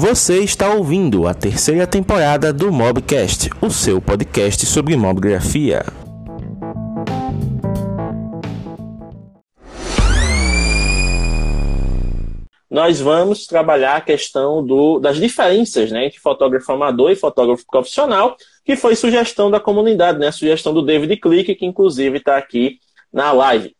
Você está ouvindo a terceira temporada do Mobcast, o seu podcast sobre mobgrafia. Nós vamos trabalhar a questão do, das diferenças né, entre fotógrafo amador e fotógrafo profissional, que foi sugestão da comunidade, né, sugestão do David Click, que inclusive está aqui na live.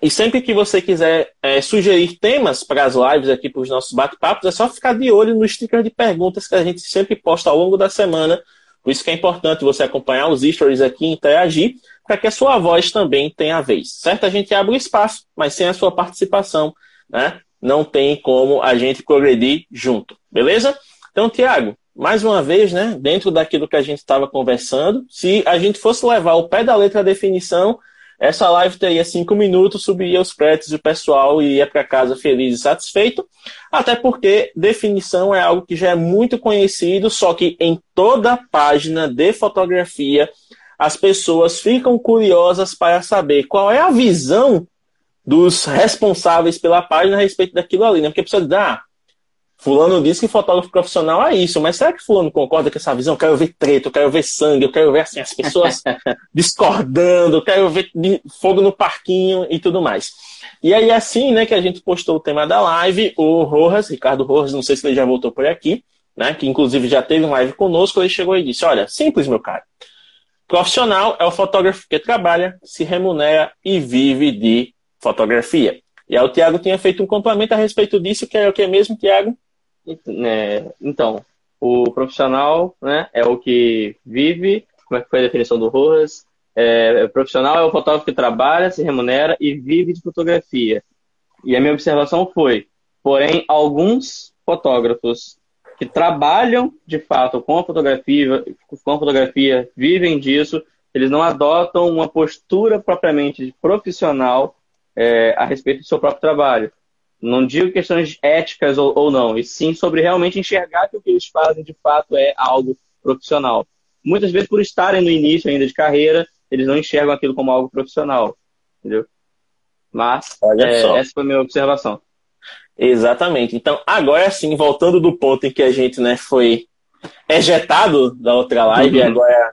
E sempre que você quiser é, sugerir temas para as lives aqui, para os nossos bate-papos, é só ficar de olho no sticker de perguntas que a gente sempre posta ao longo da semana. Por isso que é importante você acompanhar os stories aqui e interagir, para que a sua voz também tenha vez. Certo? A gente abre o espaço, mas sem a sua participação, né? Não tem como a gente progredir junto. Beleza? Então, Tiago, mais uma vez, né? Dentro daquilo que a gente estava conversando, se a gente fosse levar o pé da letra a definição, essa live teria cinco minutos, subiria os créditos e o pessoal ia para casa feliz e satisfeito. Até porque definição é algo que já é muito conhecido, só que em toda página de fotografia as pessoas ficam curiosas para saber qual é a visão dos responsáveis pela página a respeito daquilo ali, né? Porque a pessoa diz, ah, Fulano disse que fotógrafo profissional é isso, mas será que Fulano concorda com essa visão? Eu quero ver treta, eu quero ver sangue, eu quero ver assim, as pessoas discordando, eu quero ver fogo no parquinho e tudo mais. E aí, assim, né, que a gente postou o tema da live, o Rojas, Ricardo Rojas, não sei se ele já voltou por aqui, né, que inclusive já teve um live conosco, ele chegou e disse: Olha, simples, meu cara. Profissional é o fotógrafo que trabalha, se remunera e vive de fotografia. E aí o Tiago tinha feito um complemento a respeito disso, que é o que mesmo, Tiago? É, então, o profissional né, é o que vive, como é que foi a definição do Rojas? É, o profissional é o fotógrafo que trabalha, se remunera e vive de fotografia. E a minha observação foi, porém, alguns fotógrafos que trabalham de fato com a fotografia, com a fotografia, vivem disso, eles não adotam uma postura propriamente profissional é, a respeito do seu próprio trabalho. Não digo questões éticas ou, ou não, e sim sobre realmente enxergar que o que eles fazem de fato é algo profissional. Muitas vezes, por estarem no início ainda de carreira, eles não enxergam aquilo como algo profissional. Entendeu? Mas é, essa foi a minha observação. Exatamente. Então, agora sim, voltando do ponto em que a gente né, foi ejetado da outra live, uhum. agora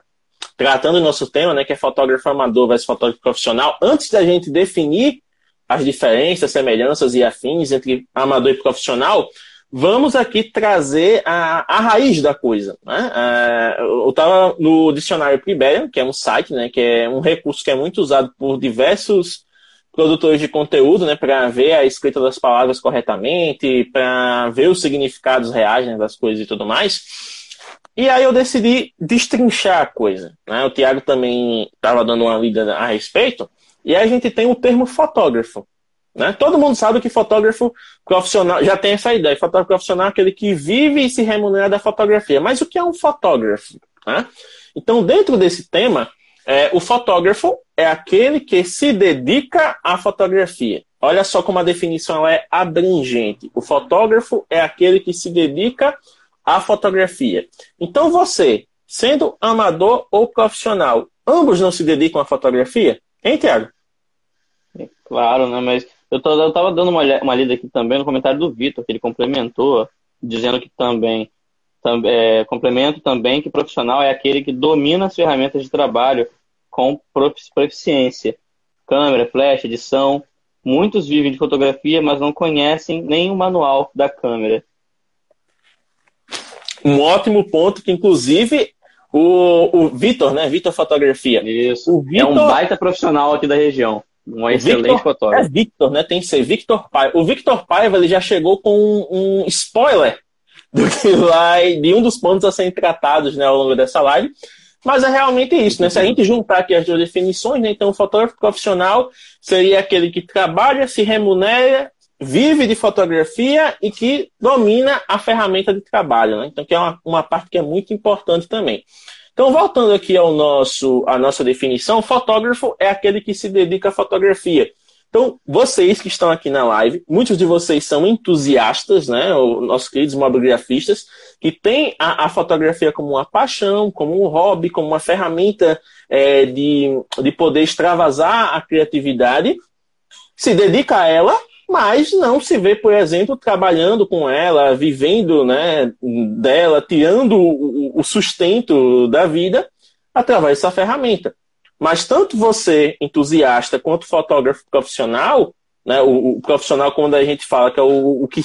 tratando o nosso tema, né, que é fotógrafo amador versus fotógrafo profissional, antes da gente definir as diferenças, semelhanças e afins entre amador e profissional, vamos aqui trazer a, a raiz da coisa. Né? É, eu estava no dicionário Priberian, que é um site, né, que é um recurso que é muito usado por diversos produtores de conteúdo, né, para ver a escrita das palavras corretamente, para ver os significados reais né, das coisas e tudo mais. E aí eu decidi destrinchar a coisa. Né? O Tiago também estava dando uma lida a respeito. E aí a gente tem o termo fotógrafo. Né? Todo mundo sabe que fotógrafo profissional já tem essa ideia. Fotógrafo profissional é aquele que vive e se remunera da fotografia. Mas o que é um fotógrafo? Né? Então, dentro desse tema, é, o fotógrafo é aquele que se dedica à fotografia. Olha só como a definição é abrangente. O fotógrafo é aquele que se dedica à fotografia. Então, você, sendo amador ou profissional, ambos não se dedicam à fotografia? Hein, Tiago? Claro, né? Mas eu, tô, eu tava dando uma, uma lida aqui também no comentário do Vitor, que ele complementou, dizendo que também, tam, é, complemento também que profissional é aquele que domina as ferramentas de trabalho com proficiência. Câmera, flash, edição. Muitos vivem de fotografia, mas não conhecem nem o manual da câmera. Um ótimo ponto que, inclusive, o, o Vitor, né? Vitor Fotografia. Isso. Victor... É um baita profissional aqui da região. Um excelente Victor, fotógrafo. É Victor, né? Tem que ser Victor Paiva. O Victor Paiva ele já chegou com um, um spoiler do que vai, de um dos pontos a serem tratados né, ao longo dessa live. Mas é realmente isso, né? Se a gente juntar aqui as duas definições, né? Então, o fotógrafo profissional seria aquele que trabalha, se remunera, vive de fotografia e que domina a ferramenta de trabalho, né? Então, que é uma, uma parte que é muito importante também. Então, voltando aqui ao nosso, à nossa definição, fotógrafo é aquele que se dedica à fotografia. Então, vocês que estão aqui na live, muitos de vocês são entusiastas, né? nossos queridos mobigrafistas, que têm a, a, fotografia como uma paixão, como um hobby, como uma ferramenta é, de, de poder extravasar a criatividade, se dedica a ela, mas não se vê, por exemplo, trabalhando com ela, vivendo né, dela, tirando o sustento da vida através dessa ferramenta. Mas tanto você, entusiasta, quanto fotógrafo profissional, né, o, o profissional, quando a gente fala que é o, o que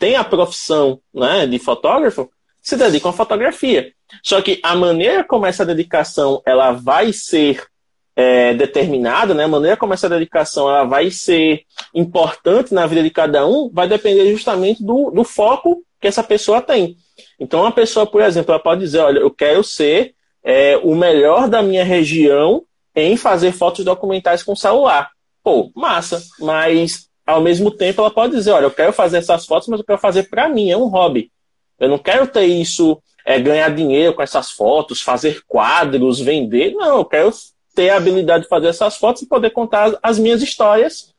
tem a profissão né, de fotógrafo, se dedicam à fotografia. Só que a maneira como essa dedicação ela vai ser é, determinada, né, a maneira como essa dedicação ela vai ser importante na vida de cada um, vai depender justamente do, do foco que essa pessoa tem. Então, uma pessoa, por exemplo, ela pode dizer: olha, eu quero ser é, o melhor da minha região em fazer fotos documentais com celular. Pô, massa, mas ao mesmo tempo ela pode dizer: olha, eu quero fazer essas fotos, mas eu quero fazer para mim, é um hobby. Eu não quero ter isso, é, ganhar dinheiro com essas fotos, fazer quadros, vender. Não, eu quero ter a habilidade de fazer essas fotos e poder contar as minhas histórias,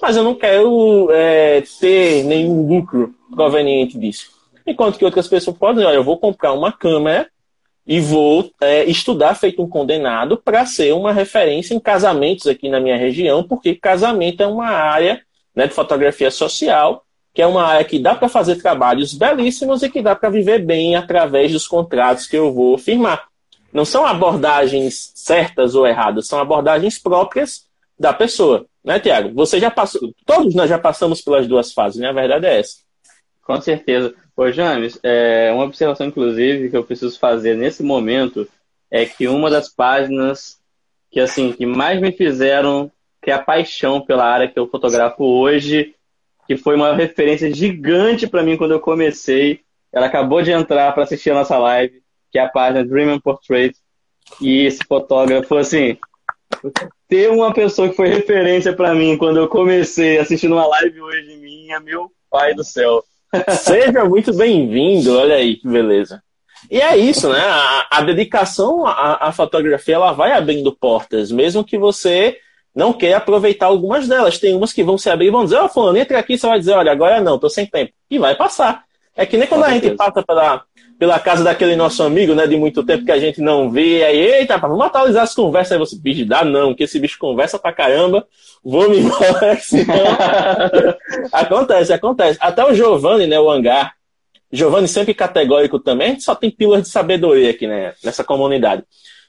mas eu não quero é, ter nenhum lucro proveniente disso. Enquanto que outras pessoas podem olha, eu vou comprar uma câmera e vou é, estudar feito um condenado para ser uma referência em casamentos aqui na minha região, porque casamento é uma área né, de fotografia social que é uma área que dá para fazer trabalhos belíssimos e que dá para viver bem através dos contratos que eu vou firmar. Não são abordagens certas ou erradas, são abordagens próprias da pessoa. Né, Tiago? Você já passou, todos nós já passamos pelas duas fases, né? A verdade é essa. Com certeza. Ô, James, é, uma observação, inclusive, que eu preciso fazer nesse momento é que uma das páginas que, assim, que mais me fizeram criar paixão pela área que eu fotografo hoje que foi uma referência gigante para mim quando eu comecei. Ela acabou de entrar para assistir a nossa live, que é a página Dream and Portrait. E esse fotógrafo, assim, ter uma pessoa que foi referência para mim quando eu comecei assistindo uma live hoje minha, meu pai do céu. Seja muito bem-vindo, olha aí que beleza. E é isso, né? A, a dedicação à, à, fotografia ela vai abrindo portas, mesmo que você não quer aproveitar algumas delas. Tem umas que vão se abrir e vão dizer, ó, oh, fulano, entra aqui, você vai dizer, olha, agora não, tô sem tempo. E vai passar. É que nem quando a gente passa pela, pela casa daquele nosso amigo, né, de muito tempo que a gente não vê, aí, eita, vamos atualizar as conversas, aí você, bicho, dá não, que esse bicho conversa pra caramba, vou me embora, senão... acontece, acontece. Até o Giovanni, né, o Hangar, Giovanni sempre categórico também, só tem pílulas de sabedoria aqui, né, nessa comunidade.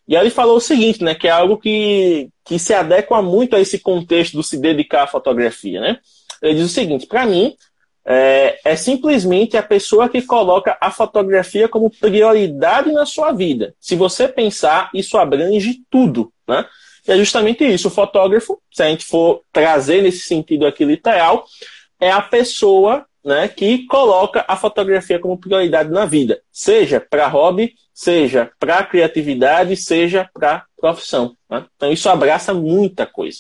E aí ele falou o seguinte, né, que é algo que, que se adequa muito a esse contexto do se dedicar à fotografia, né? Ele diz o seguinte, para mim, é, é, simplesmente a pessoa que coloca a fotografia como prioridade na sua vida. Se você pensar, isso abrange tudo, né? E é justamente isso. O fotógrafo, se a gente for trazer nesse sentido aqui literal, é a pessoa né, que coloca a fotografia como prioridade na vida, seja para hobby, seja para criatividade, seja para profissão. Né? Então isso abraça muita coisa.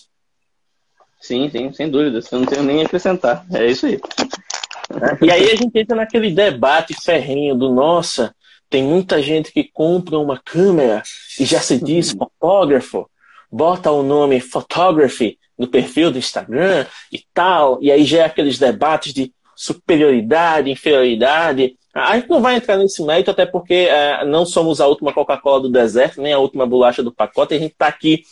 Sim, sim, sem dúvida. Eu não tenho nem a acrescentar. É isso aí. E aí a gente entra naquele debate ferrenho do nossa, tem muita gente que compra uma câmera e já se diz uhum. fotógrafo, bota o nome photography no perfil do Instagram e tal, e aí já é aqueles debates de superioridade, inferioridade. A gente não vai entrar nesse mérito, até porque é, não somos a última Coca-Cola do deserto, nem a última bolacha do pacote. A gente está aqui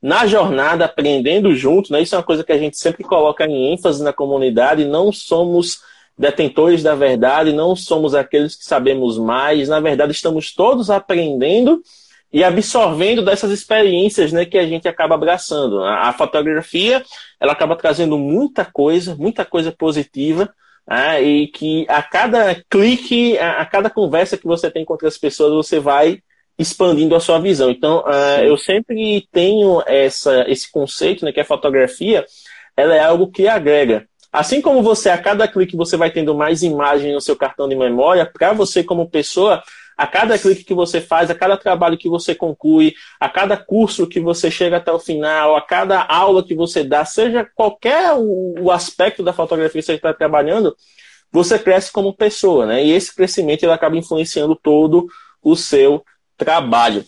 na jornada, aprendendo junto. Né? Isso é uma coisa que a gente sempre coloca em ênfase na comunidade. Não somos detentores da verdade, não somos aqueles que sabemos mais. Na verdade, estamos todos aprendendo e absorvendo dessas experiências né, que a gente acaba abraçando. A, fotografia ela acaba trazendo muita coisa, muita coisa positiva ah, e que a cada clique, a, a, cada conversa que você tem com outras pessoas, você vai expandindo a sua visão. Então, uh, eu sempre tenho essa, esse conceito, né, que a fotografia, ela é algo que agrega. Assim como você, a cada clique, você vai tendo mais imagem no seu cartão de memória, para você como pessoa, a cada clique que você faz, a cada trabalho que você conclui, a cada curso que você chega até o final, a cada aula que você dá, seja qualquer o, aspecto da fotografia que você está trabalhando, você cresce como pessoa, né? E esse crescimento ele acaba influenciando todo o seu trabalho.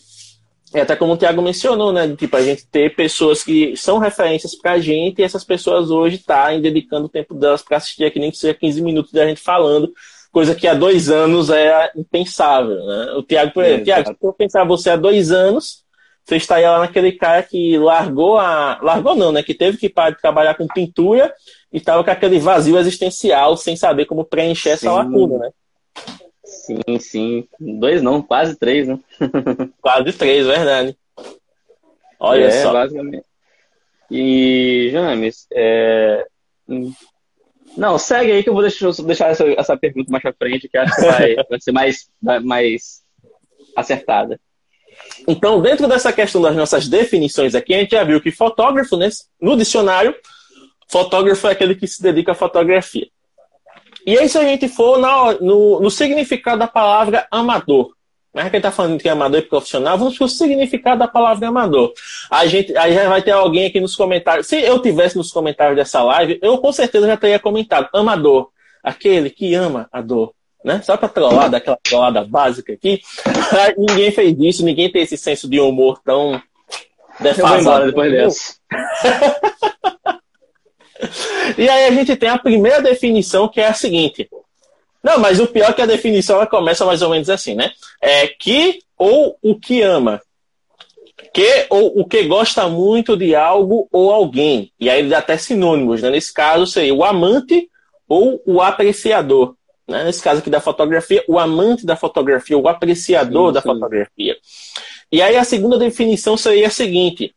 É até como o Thiago mencionou, né? Tipo, a gente ter pessoas que são referências para a gente e essas pessoas hoje estarem tá dedicando o tempo delas para assistir aqui, nem que seja 15 minutos da gente falando coisa que há dois anos era impensável. Né? O Tiago, por exemplo, Tiago, se eu pensar você há dois anos, você estaria lá naquele cara que largou a. Largou não, né? Que teve que parar de trabalhar com pintura e estava com aquele vazio existencial sem saber como preencher sim. essa lacuna, né? Sim, sim. Dois não, quase três, né? quase três, verdade. Olha é, só. Basicamente. E, James, é... Não, segue aí que eu vou deixar, deixar essa, essa pergunta mais pra frente, que acho que vai, vai ser mais, mais acertada. Então, dentro dessa questão das nossas definições aqui, a gente já viu que fotógrafo, né, no dicionário, fotógrafo é aquele que se dedica à fotografia. E aí, se a gente for na, no, no significado da palavra amador, mas quem está falando que é amador e profissional, vamos para o significado da palavra amador. A gente, aí já vai ter alguém aqui nos comentários. Se eu tivesse nos comentários dessa live, eu com certeza já teria comentado. Amador, aquele que ama a dor. Né? Só para trollar, daquela trollada básica aqui. ninguém fez isso, ninguém tem esse senso de humor tão defasado. Eu vou embora depois dessa. e aí a gente tem a primeira definição, que é a seguinte. Não, mas o pior é que a definição ela começa mais ou menos assim, né? É que ou o que ama. Que ou o que gosta muito de algo ou alguém. E aí ele dá até sinônimos, né? Nesse caso seria o amante ou o apreciador. Né? Nesse caso aqui da fotografia, o amante da fotografia, o apreciador sim, da sim. fotografia. E aí a segunda definição seria a seguinte: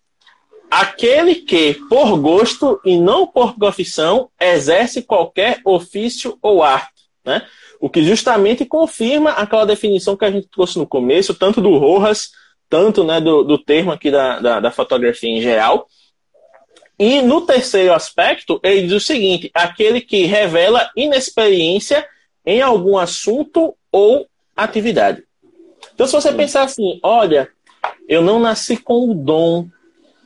aquele que, por gosto e não por profissão, exerce qualquer ofício ou arte. Né? O que justamente confirma aquela definição que a gente trouxe no começo, tanto do Rojas, tanto né, do, do termo aqui da, da, da fotografia em geral. E no terceiro aspecto, ele diz o seguinte: aquele que revela inexperiência em algum assunto ou atividade. Então, se você pensar assim, olha, eu não nasci com o dom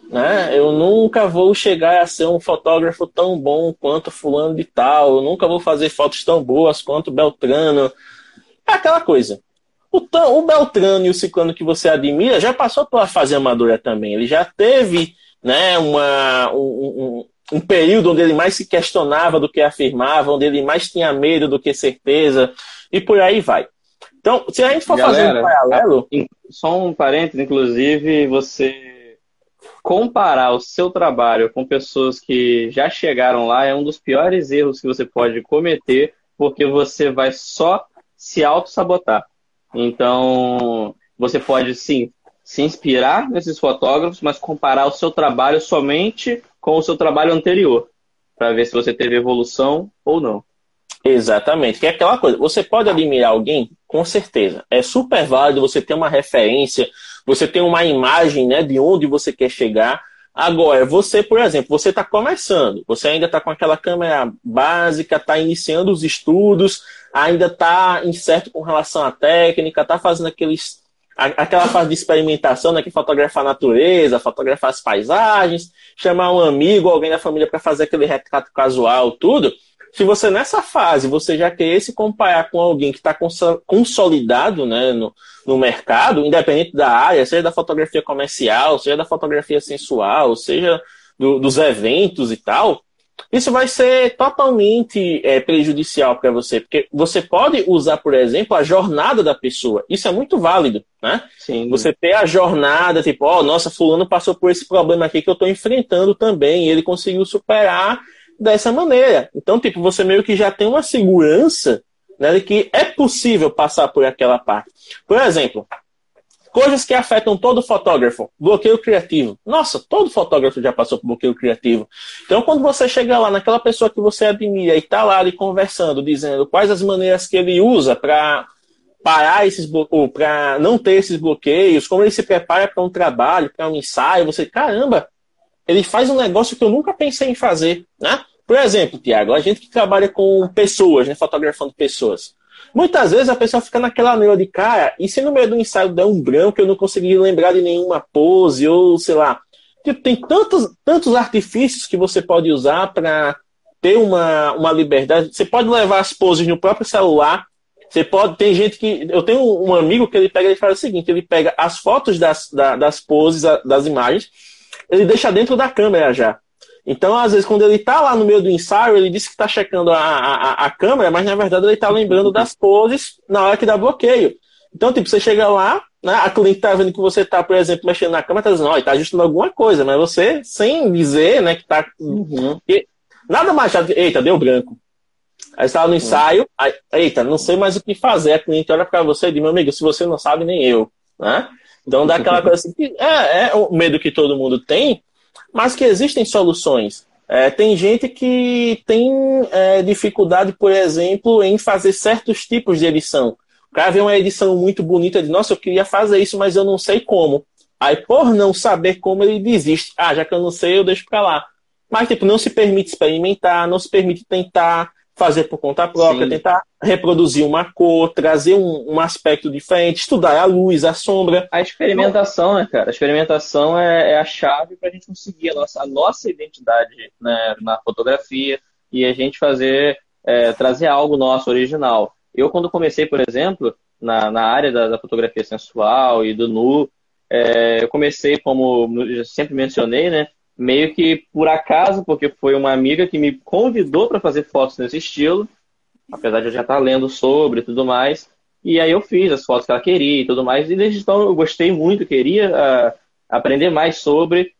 né? Eu nunca vou chegar a ser um fotógrafo tão bom quanto fulano de tal, eu nunca vou fazer fotos tão boas quanto Beltrano. É aquela coisa. O, o Beltrano e o Ciclano que você admira já passou pela fase amadora também. Ele já teve né, uma, um, um, um período onde ele mais se questionava do que afirmava, onde ele mais tinha medo do que certeza, e por aí vai. Então, se a gente for Galera, fazer um paralelo. Só um parênteses, inclusive, você comparar o seu trabalho com pessoas que já chegaram lá é um dos piores erros que você pode cometer, porque você vai só se auto-sabotar. Então, você pode sim se inspirar nesses fotógrafos, mas comparar o seu trabalho somente com o seu trabalho anterior, para ver se você teve evolução ou não. Exatamente, que é aquela coisa. Você pode admirar alguém, com certeza. É super válido você ter uma referência, você tem uma imagem né, de onde você quer chegar. Agora, você, por exemplo, você está começando, você ainda está com aquela câmera básica, está iniciando os estudos, ainda está incerto com relação à técnica, está fazendo aqueles, aquela fase de experimentação, né, que fotografar a natureza, fotografar as paisagens, chamar um amigo, alguém da família para fazer aquele retrato casual, tudo. Se você nessa fase você já quer se comparar com alguém que está consolidado né, no, no mercado, independente da área, seja da fotografia comercial, seja da fotografia sensual, seja do, dos eventos e tal, isso vai ser totalmente é, prejudicial para você, porque você pode usar, por exemplo, a jornada da pessoa. Isso é muito válido, né? Sim. Você ter a jornada, tipo, ó, oh, nossa, fulano passou por esse problema aqui que eu estou enfrentando também, e ele conseguiu superar dessa maneira. Então, tipo, você meio que já tem uma segurança né, de que é possível passar por aquela parte. Por exemplo, coisas que afetam todo fotógrafo. Bloqueio criativo. Nossa, todo fotógrafo já passou por bloqueio criativo. Então, quando você chega lá naquela pessoa que você admira e está lá ali conversando, dizendo quais as maneiras que ele usa para parar esses ou para não ter esses bloqueios, como ele se prepara para um trabalho, para um ensaio, você, caramba, ele faz um negócio que eu nunca pensei em fazer, né? Por exemplo, Tiago, a gente que trabalha com pessoas, né, fotografando pessoas. Muitas vezes a pessoa fica naquela neura de cara, e se no meio do ensaio der um branco eu não conseguir lembrar de nenhuma pose, ou sei lá. Tipo, tem tantos, tantos artifícios que você pode usar para ter uma, uma liberdade. Você pode levar as poses no próprio celular. Você pode. Tem gente que. Eu tenho um amigo que ele pega e faz o seguinte: ele pega as fotos das, das poses, das imagens, ele deixa dentro da câmera já. Então, às vezes, quando ele está lá no meio do ensaio, ele diz que está checando a, a, a, câmera, mas na verdade ele está lembrando das poses na hora que dá bloqueio. Então, tipo, você chega lá, né, a cliente está vendo que você está, por exemplo, mexendo na cama, está dizendo, olha, está ajustando alguma coisa, mas você, sem dizer, né, que está. Uhum. Nada mais chato eita, deu branco. Aí estava no uhum. ensaio, aí, eita, não sei mais o que fazer. A cliente olha para você e diz, meu amigo, se você não sabe, nem eu. Né? Então dá aquela coisa assim, que é, é o medo que todo mundo tem, mas que existem soluções. É, tem gente que tem é, dificuldade, por exemplo, em fazer certos tipos de edição. O cara vê uma edição muito bonita de, nossa, eu queria fazer isso, mas eu não sei como. Aí, por não saber como, ele desiste. Ah, já que eu não sei, eu deixo pra lá. Mas, tipo, não se permite experimentar, não se permite tentar fazer por conta própria, Sim. tentar reproduzir uma cor, trazer um, um, aspecto diferente, estudar a luz, a sombra. A experimentação, né, cara? A experimentação é, é a chave para a gente conseguir a nossa, a nossa identidade né, na fotografia e a gente fazer, é, trazer algo nosso, original. Eu, quando comecei, por exemplo, na, na área da, da fotografia sensual e do nu, é, eu comecei, como sempre mencionei, né? Meio que por acaso, porque foi uma amiga que me convidou para fazer fotos nesse estilo, apesar de eu já estar lendo sobre e tudo mais. E aí eu fiz as fotos que ela queria e tudo mais. E desde então eu gostei muito, queria uh, aprender mais sobre.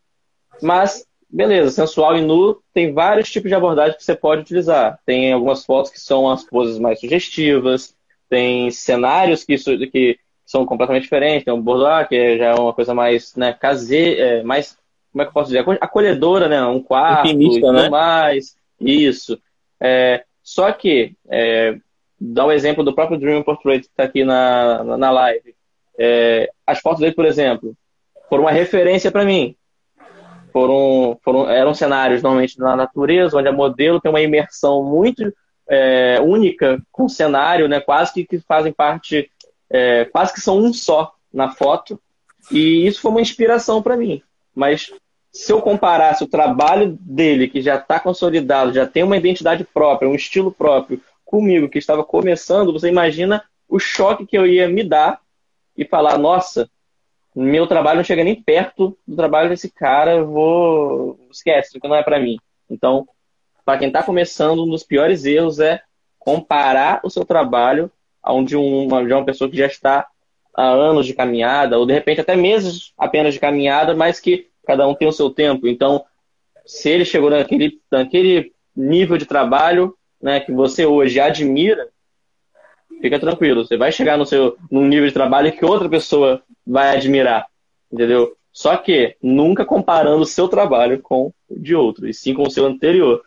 Mas, beleza, sensual e nu tem vários tipos de abordagem que você pode utilizar. Tem algumas fotos que são as poses mais sugestivas, tem cenários que, que são completamente diferentes. Tem um boudoir, que já é uma coisa mais né, caseira, é, mais como é que eu posso dizer? Acolhedora, né? Um quarto Intimista, e tudo né? mais. Isso. É, só que, é, dá o um exemplo do próprio Dream Portrait que está aqui na, na, na live. É, as fotos dele, por exemplo, foram uma referência para mim. Foram, foram, eram cenários normalmente na natureza, onde a modelo tem uma imersão muito é, única com o cenário, né? quase que, que fazem parte, é, quase que são um só na foto. E isso foi uma inspiração para mim. Mas se eu comparasse o trabalho dele, que já está consolidado, já tem uma identidade própria, um estilo próprio, comigo, que estava começando, você imagina o choque que eu ia me dar e falar: nossa, meu trabalho não chega nem perto do trabalho desse cara, eu vou. Esquece, que não é para mim. Então, para quem está começando, um dos piores erros é comparar o seu trabalho a um de uma, de uma pessoa que já está anos de caminhada, ou de repente até meses apenas de caminhada, mas que cada um tem o seu tempo. Então, se ele chegou naquele, naquele nível de trabalho né, que você hoje admira, fica tranquilo. Você vai chegar no seu num nível de trabalho que outra pessoa vai admirar, entendeu? Só que nunca comparando o seu trabalho com o de outro, e sim com o seu anterior.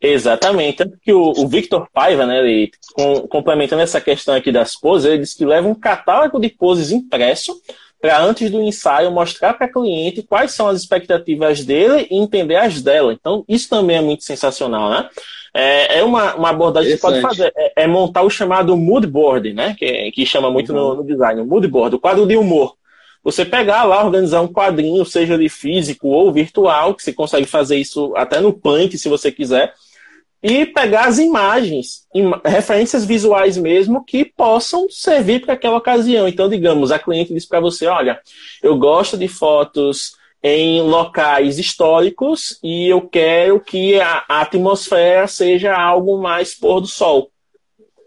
Exatamente. Tanto que o, o Victor Paiva, né, ele, com, complementando essa questão aqui das poses, ele disse que leva um catálogo de poses impresso para antes do ensaio mostrar para a cliente quais são as expectativas dele e entender as dela. Então, isso também é muito sensacional, né? É, é uma, uma abordagem que você pode fazer, é, é, montar o chamado mood board, né? Que, que chama muito uhum. no, no design, o mood board, o quadro de humor. Você pegar lá, organizar um quadrinho, seja de físico ou virtual, que você consegue fazer isso até no Paint, se você quiser, e pegar as imagens, referências visuais mesmo, que possam servir para aquela ocasião. Então, digamos, a cliente diz para você: olha, eu gosto de fotos em locais históricos e eu quero que a atmosfera seja algo mais pôr do sol.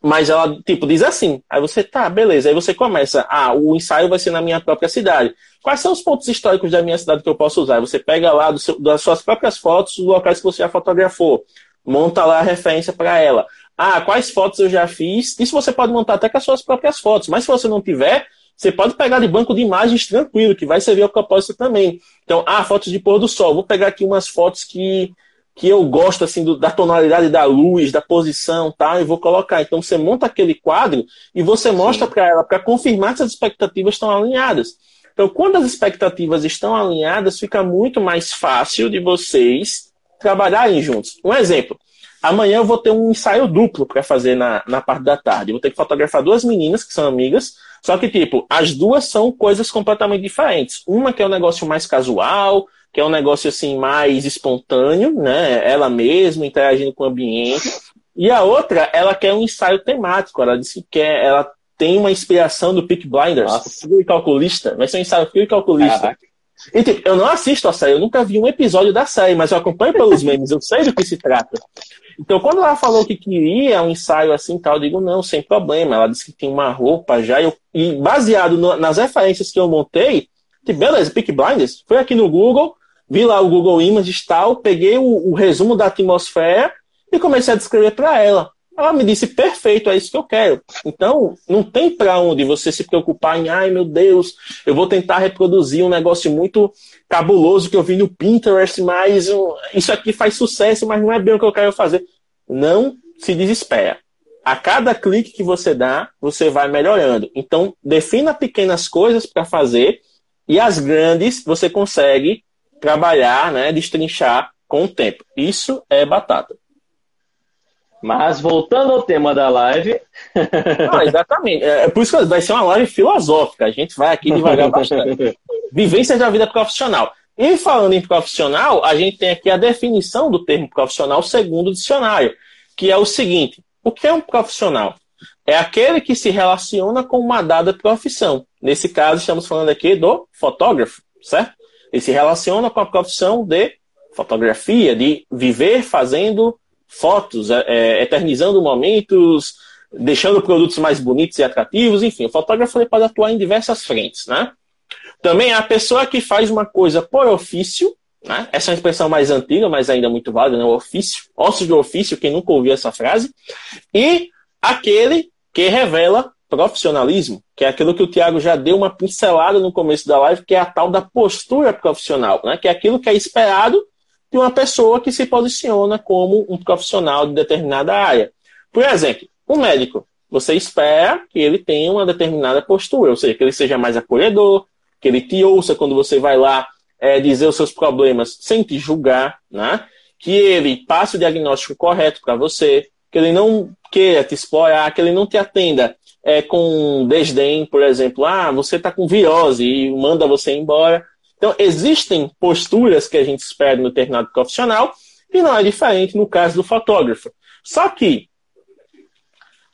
Mas ela, tipo, diz assim. Aí você, tá, beleza. Aí você começa, ah, o ensaio vai ser na minha própria cidade. Quais são os pontos históricos da minha cidade que eu posso usar? Você pega lá seu, das suas próprias fotos, os locais que você já fotografou monta lá a referência para ela. Ah, quais fotos eu já fiz? Isso você pode montar até com as suas próprias fotos, mas se você não tiver, você pode pegar de banco de imagens tranquilo, que vai servir ao propósito também. Então, ah, fotos de pôr do sol. Vou pegar aqui umas fotos que, que eu gosto assim do, da tonalidade da luz, da posição, tá? E vou colocar. Então, você monta aquele quadro e você mostra para ela para confirmar se as expectativas estão alinhadas. Então, quando as expectativas estão alinhadas, fica muito mais fácil de vocês trabalharem juntos. Um exemplo. Amanhã eu vou ter um ensaio duplo para fazer na, na parte da tarde. vou ter que fotografar duas meninas que são amigas, só que, tipo, as duas são coisas completamente diferentes. Uma que é um negócio mais casual, que é um negócio assim mais espontâneo, né? Ela mesma interagindo com o ambiente. E a outra, ela quer um ensaio temático. Ela disse que quer, ela tem uma inspiração do Peak Blinders, Nossa. frio e calculista. Vai ser um ensaio frio e calculista. Caraca. E, tipo, eu não assisto a série, eu nunca vi um episódio da série, mas eu acompanho pelos memes, eu sei do que se trata. Então, quando ela falou que queria um ensaio assim tal, eu digo, não, sem problema. Ela disse que tinha uma roupa já, eu, e baseado no, nas referências que eu montei, tipo, beleza, Peak Blinders, fui aqui no Google, vi lá o Google Images tal, peguei o, o resumo da atmosfera e comecei a descrever para ela. Ela me disse, perfeito, é isso que eu quero. Então, não tem para onde você se preocupar em, ai meu Deus, eu vou tentar reproduzir um negócio muito cabuloso que eu vi no Pinterest, mas isso aqui faz sucesso, mas não é bem o que eu quero fazer. Não se desespera. A cada clique que você dá, você vai melhorando. Então, defina pequenas coisas para fazer e as grandes você consegue trabalhar, né, destrinchar com o tempo. Isso é batata. Mas voltando ao tema da live. ah, exatamente. É, é por isso que vai ser uma live filosófica. A gente vai aqui devagar bastante. Vivência da vida profissional. E falando em profissional, a gente tem aqui a definição do termo profissional segundo o dicionário, que é o seguinte: o que é um profissional? É aquele que se relaciona com uma dada profissão. Nesse caso, estamos falando aqui do fotógrafo, certo? Ele se relaciona com a profissão de fotografia, de viver fazendo fotos, é, é, eternizando momentos, deixando produtos mais bonitos e atrativos, enfim, o fotógrafo pode atuar em diversas frentes, né? Também a pessoa que faz uma coisa por ofício, né? essa é uma expressão mais antiga, mas ainda muito válida, né? o ofício, ossos do ofício, quem nunca ouviu essa frase, e aquele que revela profissionalismo, que é aquilo que o Tiago já deu uma pincelada no começo da live, que é a tal da postura profissional, né? que é aquilo que é esperado de uma pessoa que se posiciona como um profissional de determinada área. Por exemplo, um médico. Você espera que ele tenha uma determinada postura, ou seja, que ele seja mais acolhedor, que ele te ouça quando você vai lá é, dizer os seus problemas sem te julgar, né? que ele passe o diagnóstico correto para você, que ele não queira te explorar, que ele não te atenda é, com desdém, por exemplo, ah, você está com virose e manda você embora. Então, existem posturas que a gente espera no determinado profissional e não é diferente no caso do fotógrafo. Só que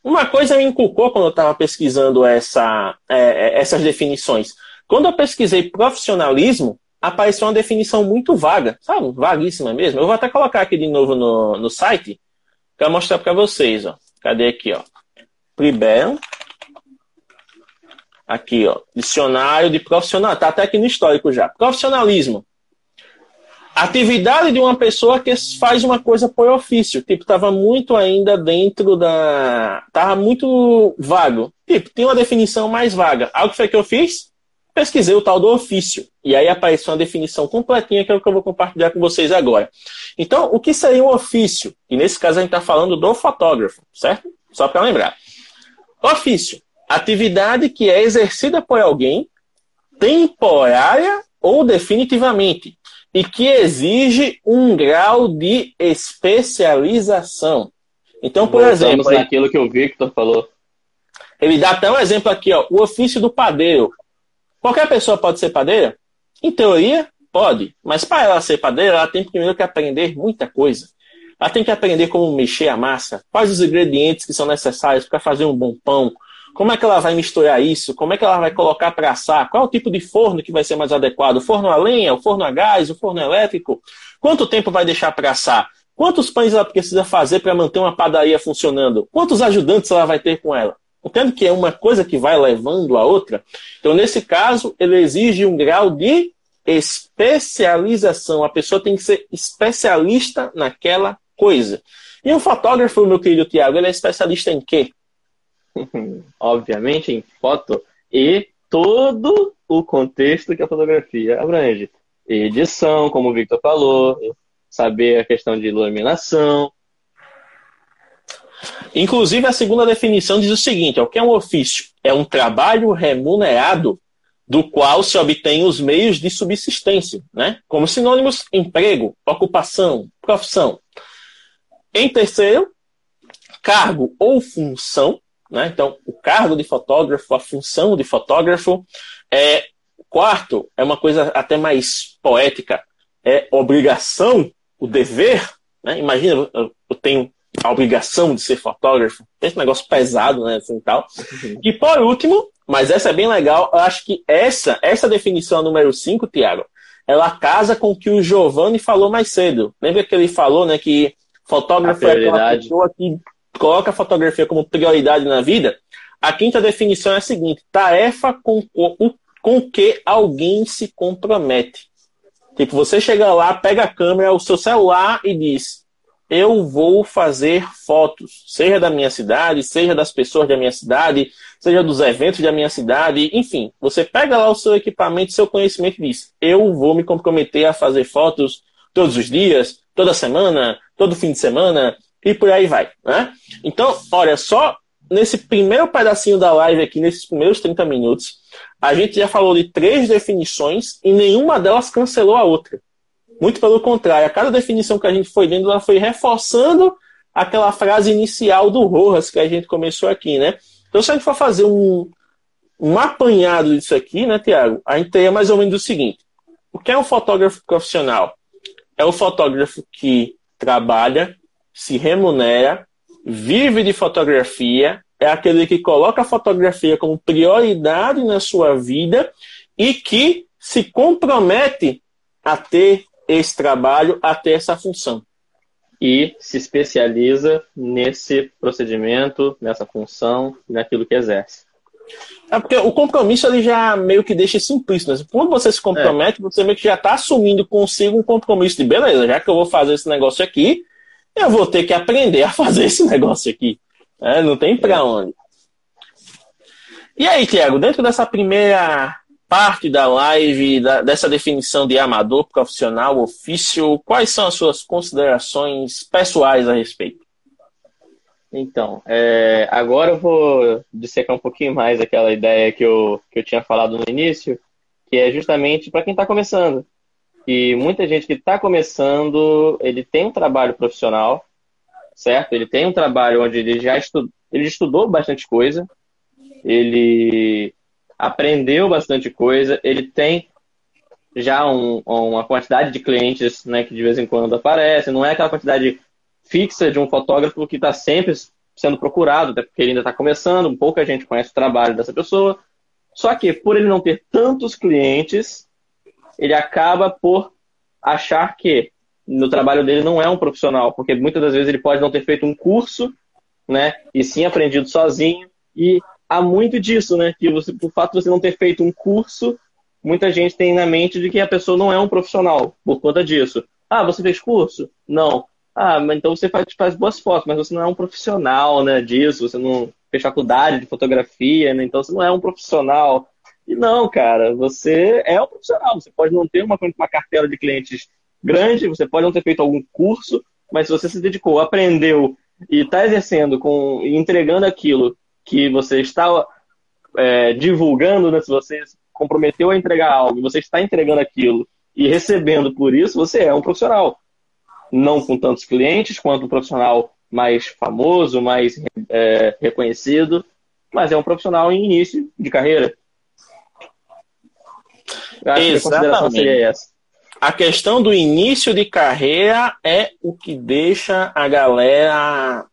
uma coisa me inculcou quando eu estava pesquisando essa, é, é, essas definições. Quando eu pesquisei profissionalismo, apareceu uma definição muito vaga, sabe? Vaguíssima mesmo. Eu vou até colocar aqui de novo no, no site para mostrar para vocês. Ó. Cadê aqui? Ó? Pribel Aqui, ó. Dicionário de profissional. Tá até aqui no histórico já. Profissionalismo. Atividade de uma pessoa que faz uma coisa por ofício. Tipo, tava muito ainda dentro da. Tava muito vago. Tipo, tem uma definição mais vaga. Algo que foi que eu fiz? Pesquisei o tal do ofício. E aí apareceu uma definição completinha que é o que eu vou compartilhar com vocês agora. Então, o que seria um ofício? E nesse caso a gente está falando do fotógrafo, certo? Só para lembrar. Ofício atividade que é exercida por alguém temporária ou definitivamente e que exige um grau de especialização. Então, por Voltamos exemplo, naquilo que o Victor falou. Ele dá até um exemplo aqui, ó, o ofício do padeiro. Qualquer pessoa pode ser padeira? Em teoria, pode, mas para ela ser padeira, ela tem primeiro que aprender muita coisa. Ela tem que aprender como mexer a massa, quais os ingredientes que são necessários para fazer um bom pão, como é que ela vai misturar isso? Como é que ela vai colocar para assar? Qual é o tipo de forno que vai ser mais adequado? O forno a lenha, o forno a gás, o forno elétrico? Quanto tempo vai deixar para assar? Quantos pães ela precisa fazer para manter uma padaria funcionando? Quantos ajudantes ela vai ter com ela? Entendo que é uma coisa que vai levando a outra. Então, nesse caso, ele exige um grau de especialização. A pessoa tem que ser especialista naquela coisa. E o fotógrafo, meu querido Tiago, ele é especialista em quê? obviamente, em foto e todo o contexto que a fotografia abrange. Edição, como o Victor falou, saber a questão de iluminação. Inclusive, a segunda definição diz o seguinte: o que é um ofício? É um trabalho remunerado do qual se obtém os meios de subsistência, né? como sinônimos emprego, ocupação, profissão. Em terceiro, cargo ou função, né? Então, o cargo de fotógrafo, a função de fotógrafo. É, quarto, é uma coisa até mais poética, é obrigação, o dever. Né? Imagina, eu tenho a obrigação de ser fotógrafo. Esse negócio pesado, né? Assim, tal. Uhum. E por último, mas essa é bem legal, eu acho que essa, essa definição número 5, Tiago, ela casa com o que o Giovanni falou mais cedo. Lembra que ele falou, né, que fotógrafo é aquela pessoa que coloca a fotografia como prioridade na vida? A quinta definição é a seguinte: tarefa com, com que alguém se compromete. Tipo, você chega lá, pega a câmera, o seu celular e diz: Eu vou fazer fotos, seja da minha cidade, seja das pessoas da minha cidade, seja dos eventos da minha cidade, enfim. Você pega lá o seu equipamento, seu conhecimento e diz: Eu vou me comprometer a fazer fotos todos os dias, toda semana, todo fim de semana e por aí vai. Né? Então, olha, só nesse primeiro pedacinho da live aqui, nesses primeiros 30 minutos, a gente já falou de três definições e nenhuma delas cancelou a outra. Muito pelo contrário, a cada definição que a gente foi dando, ela foi reforçando aquela frase inicial do Rojas que a gente começou aqui, né? Então, se a gente for fazer um, um apanhado disso aqui, né, Tiago? A gente teria mais ou menos o seguinte: o que é um fotógrafo profissional? É o fotógrafo que trabalha, se remunera, vive de fotografia é aquele que coloca a fotografia como prioridade na sua vida e que se compromete a ter esse trabalho, a ter essa função. E se especializa nesse procedimento, nessa função, naquilo que exerce. É porque o compromisso ele já meio que deixa implícito. Né? Quando você se compromete, é. você meio que já está assumindo consigo um compromisso de beleza, já que eu vou fazer esse negócio aqui, eu vou ter que aprender a fazer esse negócio aqui. É, não tem para onde. E aí, Tiago, dentro dessa primeira parte da live, da, dessa definição de amador, profissional, ofício, quais são as suas considerações pessoais a respeito? Então, é, agora eu vou dissecar um pouquinho mais aquela ideia que eu, que eu tinha falado no início, que é justamente para quem está começando. E muita gente que está começando, ele tem um trabalho profissional, certo? Ele tem um trabalho onde ele já estudou, ele estudou bastante coisa, ele aprendeu bastante coisa, ele tem já um, uma quantidade de clientes né, que de vez em quando aparecem, não é aquela quantidade fixa de um fotógrafo que está sempre sendo procurado, até porque ele ainda está começando, pouca gente conhece o trabalho dessa pessoa. Só que, por ele não ter tantos clientes, ele acaba por achar que no trabalho dele não é um profissional, porque muitas das vezes ele pode não ter feito um curso, né, e sim aprendido sozinho, e há muito disso, né, que você, por fato de você não ter feito um curso, muita gente tem na mente de que a pessoa não é um profissional por conta disso. Ah, você fez curso? Não. Ah, mas então você faz, faz boas fotos, mas você não é um profissional, né, disso, você não fez faculdade de fotografia, né, então você não é um profissional. E não, cara, você é um profissional, você pode não ter uma, uma cartela de clientes grande, você pode não ter feito algum curso, mas se você se dedicou, aprendeu e está exercendo com entregando aquilo que você está é, divulgando, né? se você se comprometeu a entregar algo, você está entregando aquilo e recebendo por isso, você é um profissional. Não com tantos clientes quanto um profissional mais famoso, mais é, reconhecido, mas é um profissional em início de carreira. Eu acho Exatamente. que a consideração seria essa a questão do início de carreira é o que deixa a galera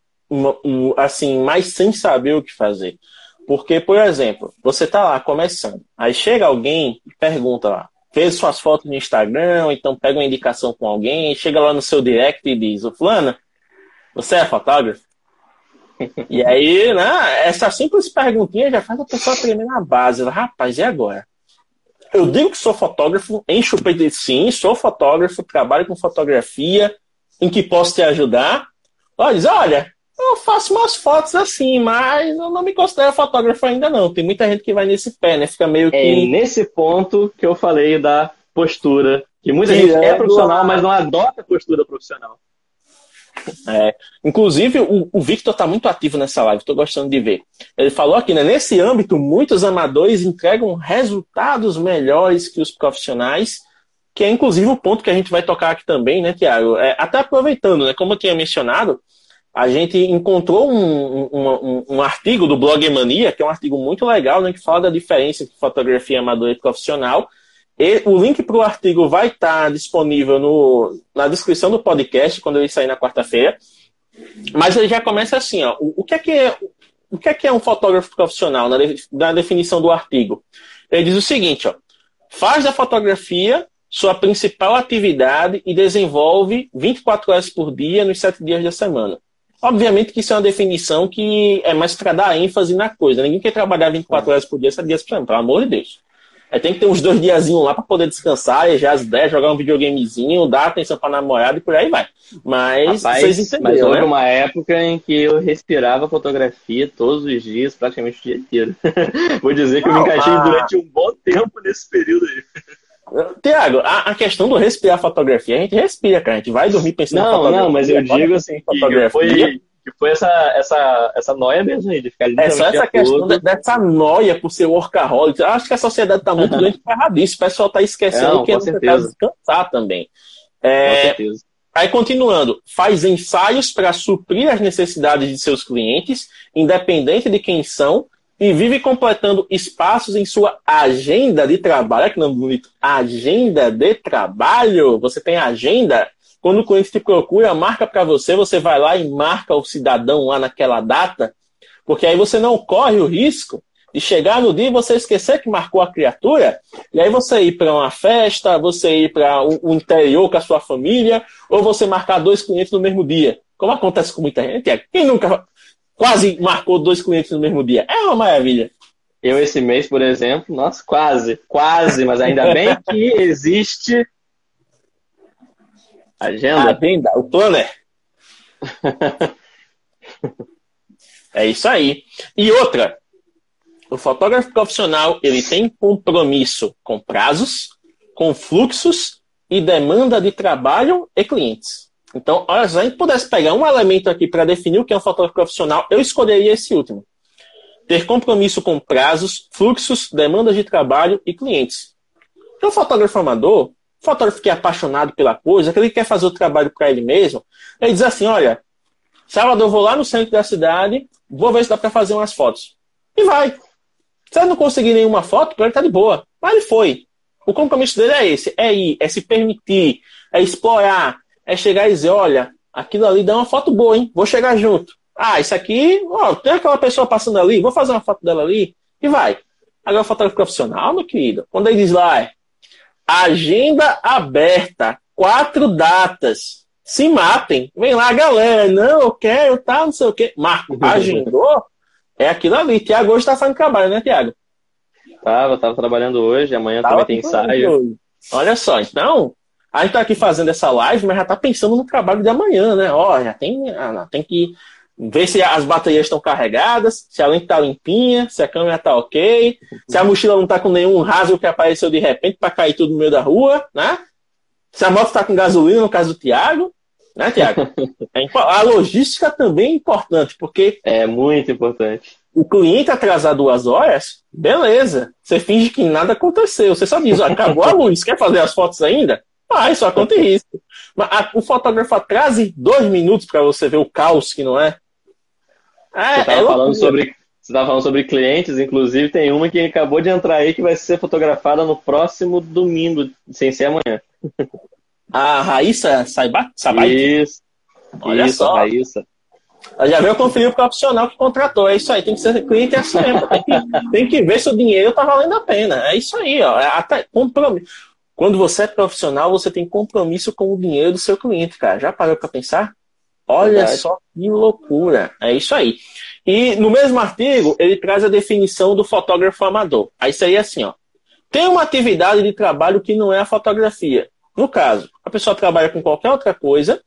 assim mais sem saber o que fazer. Porque, por exemplo, você tá lá começando, aí chega alguém e pergunta lá, fez suas fotos no Instagram, então pega uma indicação com alguém, chega lá no seu direct e diz, ô fulano, você é fotógrafo? e aí, né, essa simples perguntinha já faz a pessoa tremer na base. Rapaz, e agora? Eu digo que sou fotógrafo, encho o peito de sim, sou fotógrafo, trabalho com fotografia, em que posso te ajudar. Olha, diz, olha, eu faço umas fotos assim, mas eu não me considero fotógrafo ainda não. Tem muita gente que vai nesse pé, né? Fica meio que. É nesse ponto que eu falei da postura. Que muita gente é profissional, mas não adota a postura profissional. É, inclusive, o, o Victor está muito ativo nessa live, estou gostando de ver. Ele falou aqui, né? Nesse âmbito, muitos amadores entregam resultados melhores que os profissionais, que é inclusive o ponto que a gente vai tocar aqui também, né, Tiago? É, até aproveitando, né? Como eu tinha mencionado, a gente encontrou um, um, um, um, artigo do Blog Mania, que é um artigo muito legal, né, que fala da diferença entre fotografia amadora e profissional. E o link para o artigo vai estar tá disponível no, na descrição do podcast, quando ele sair na quarta-feira. Mas ele já começa assim, ó. O, o, que é que é, o que é que é um fotógrafo profissional na, na definição do artigo? Ele diz o seguinte, ó. Faz da fotografia sua principal atividade e desenvolve 24 horas por dia nos 7 dias da semana. Obviamente que isso é uma definição que é mais para dar ênfase na coisa. Ninguém quer trabalhar 24 horas por dia, 7 dias por semana, pelo amor de Deus. É, tem que ter uns dois diazinhos lá para poder descansar, já as 10, jogar um videogamezinho, dar atenção para namorada e por aí vai. Mas Rapaz, vocês entenderam, mas houve né? uma época em que eu respirava fotografia todos os dias, praticamente o dia inteiro. Vou dizer que eu me encaixei ah. durante um bom tempo nesse período aí. Tiago, a, a, questão do respirar fotografia, a gente respira, cara. A gente vai dormir pensando não, em fotografia. Não, mas eu digo assim, fotografia. foi, que foi essa, essa, essa noia mesmo aí, de ficar É só essa questão de, dessa noia por ser workaholic. Eu acho que a sociedade está muito doente por causa disso. O pessoal está esquecendo não, que é necessário descansar também. É, com certeza. Aí, continuando, faz ensaios para suprir as necessidades de seus clientes, independente de quem são, e vive completando espaços em sua agenda de trabalho. Olha que nome bonito. Agenda de trabalho. Você tem agenda? Quando o cliente te procura, marca para você, você vai lá e marca o cidadão lá naquela data, porque aí você não corre o risco de chegar no dia e você esquecer que marcou a criatura, e aí você ir para uma festa, você ir para o interior com a sua família, ou você marcar dois clientes no mesmo dia. Como acontece com muita gente. Quem nunca quase marcou dois clientes no mesmo dia. É uma maravilha. Eu, esse mês, por exemplo, nossa, quase, quase, mas ainda bem que existe agenda. Agenda, o planner. é isso aí. E outra, o fotógrafo profissional ele tem compromisso com prazos, com fluxos e demanda de trabalho e clientes. Então, olha, se a gente pudesse pegar um elemento aqui para definir o que é um fotógrafo profissional, eu escolheria esse último. Ter compromisso com prazos, fluxos, demandas de trabalho e clientes. Então, o fotógrafo amador, fotógrafo que é apaixonado pela coisa, aquele que quer fazer o trabalho para ele mesmo, ele diz assim: olha, sábado eu vou lá no centro da cidade, vou ver se dá para fazer umas fotos. E vai. Se ele não conseguir nenhuma foto, para ele tá de boa. Mas ele foi. O compromisso dele é esse: é ir, é se permitir, é explorar, é chegar e dizer, olha, aquilo ali dá uma foto boa, hein? Vou chegar junto. Ah, isso aqui, ó, tem aquela pessoa passando ali, vou fazer uma foto dela ali e vai. Agora, fotógrafo profissional, meu querido, quando ele diz lá, é, agenda aberta, quatro datas, se matem, vem lá, galera, não, eu quero, tá, não sei o quê. Marco, agendou, é aquilo ali. Tiago hoje tá fazendo trabalho, né, Tiago? Tava, tava trabalhando hoje, amanhã tava também tem ensaio. Olha só, então, a gente tá aqui fazendo essa live, mas já tá pensando no trabalho de amanhã, né? Ó, já tem, ah, tem que ver se as baterias estão carregadas, se a lente tá limpinha, se a câmera tá ok, se a mochila não tá com nenhum rasgo que apareceu de repente para cair tudo no meio da rua, né? Se a moto tá com gasolina, no caso do Tiago, né, Tiago? É a logística também é importante, porque. É muito importante. O cliente atrasar duas horas, beleza. Você finge que nada aconteceu. Você só diz, ó, acabou a luz, quer fazer as fotos ainda? Faz, só conta isso. Mas a, o fotógrafo atrasa dois minutos para você ver o caos que não é. É, você é falando sobre você estava falando sobre clientes, inclusive tem uma que acabou de entrar aí que vai ser fotografada no próximo domingo, sem ser amanhã. A Raíssa Saiba? Isso. Olha isso, só. Raíssa. Já veio conferir o profissional que contratou. É isso aí, tem que ser cliente assim mesmo. Tem que, tem que ver se o dinheiro está valendo a pena. É isso aí, ó. É até, compromisso. Quando você é profissional, você tem compromisso com o dinheiro do seu cliente, cara. Já parou para pensar? Olha Verdade. só que loucura. É isso aí. E no mesmo artigo, ele traz a definição do fotógrafo amador. Aí seria assim, ó. Tem uma atividade de trabalho que não é a fotografia. No caso, a pessoa trabalha com qualquer outra coisa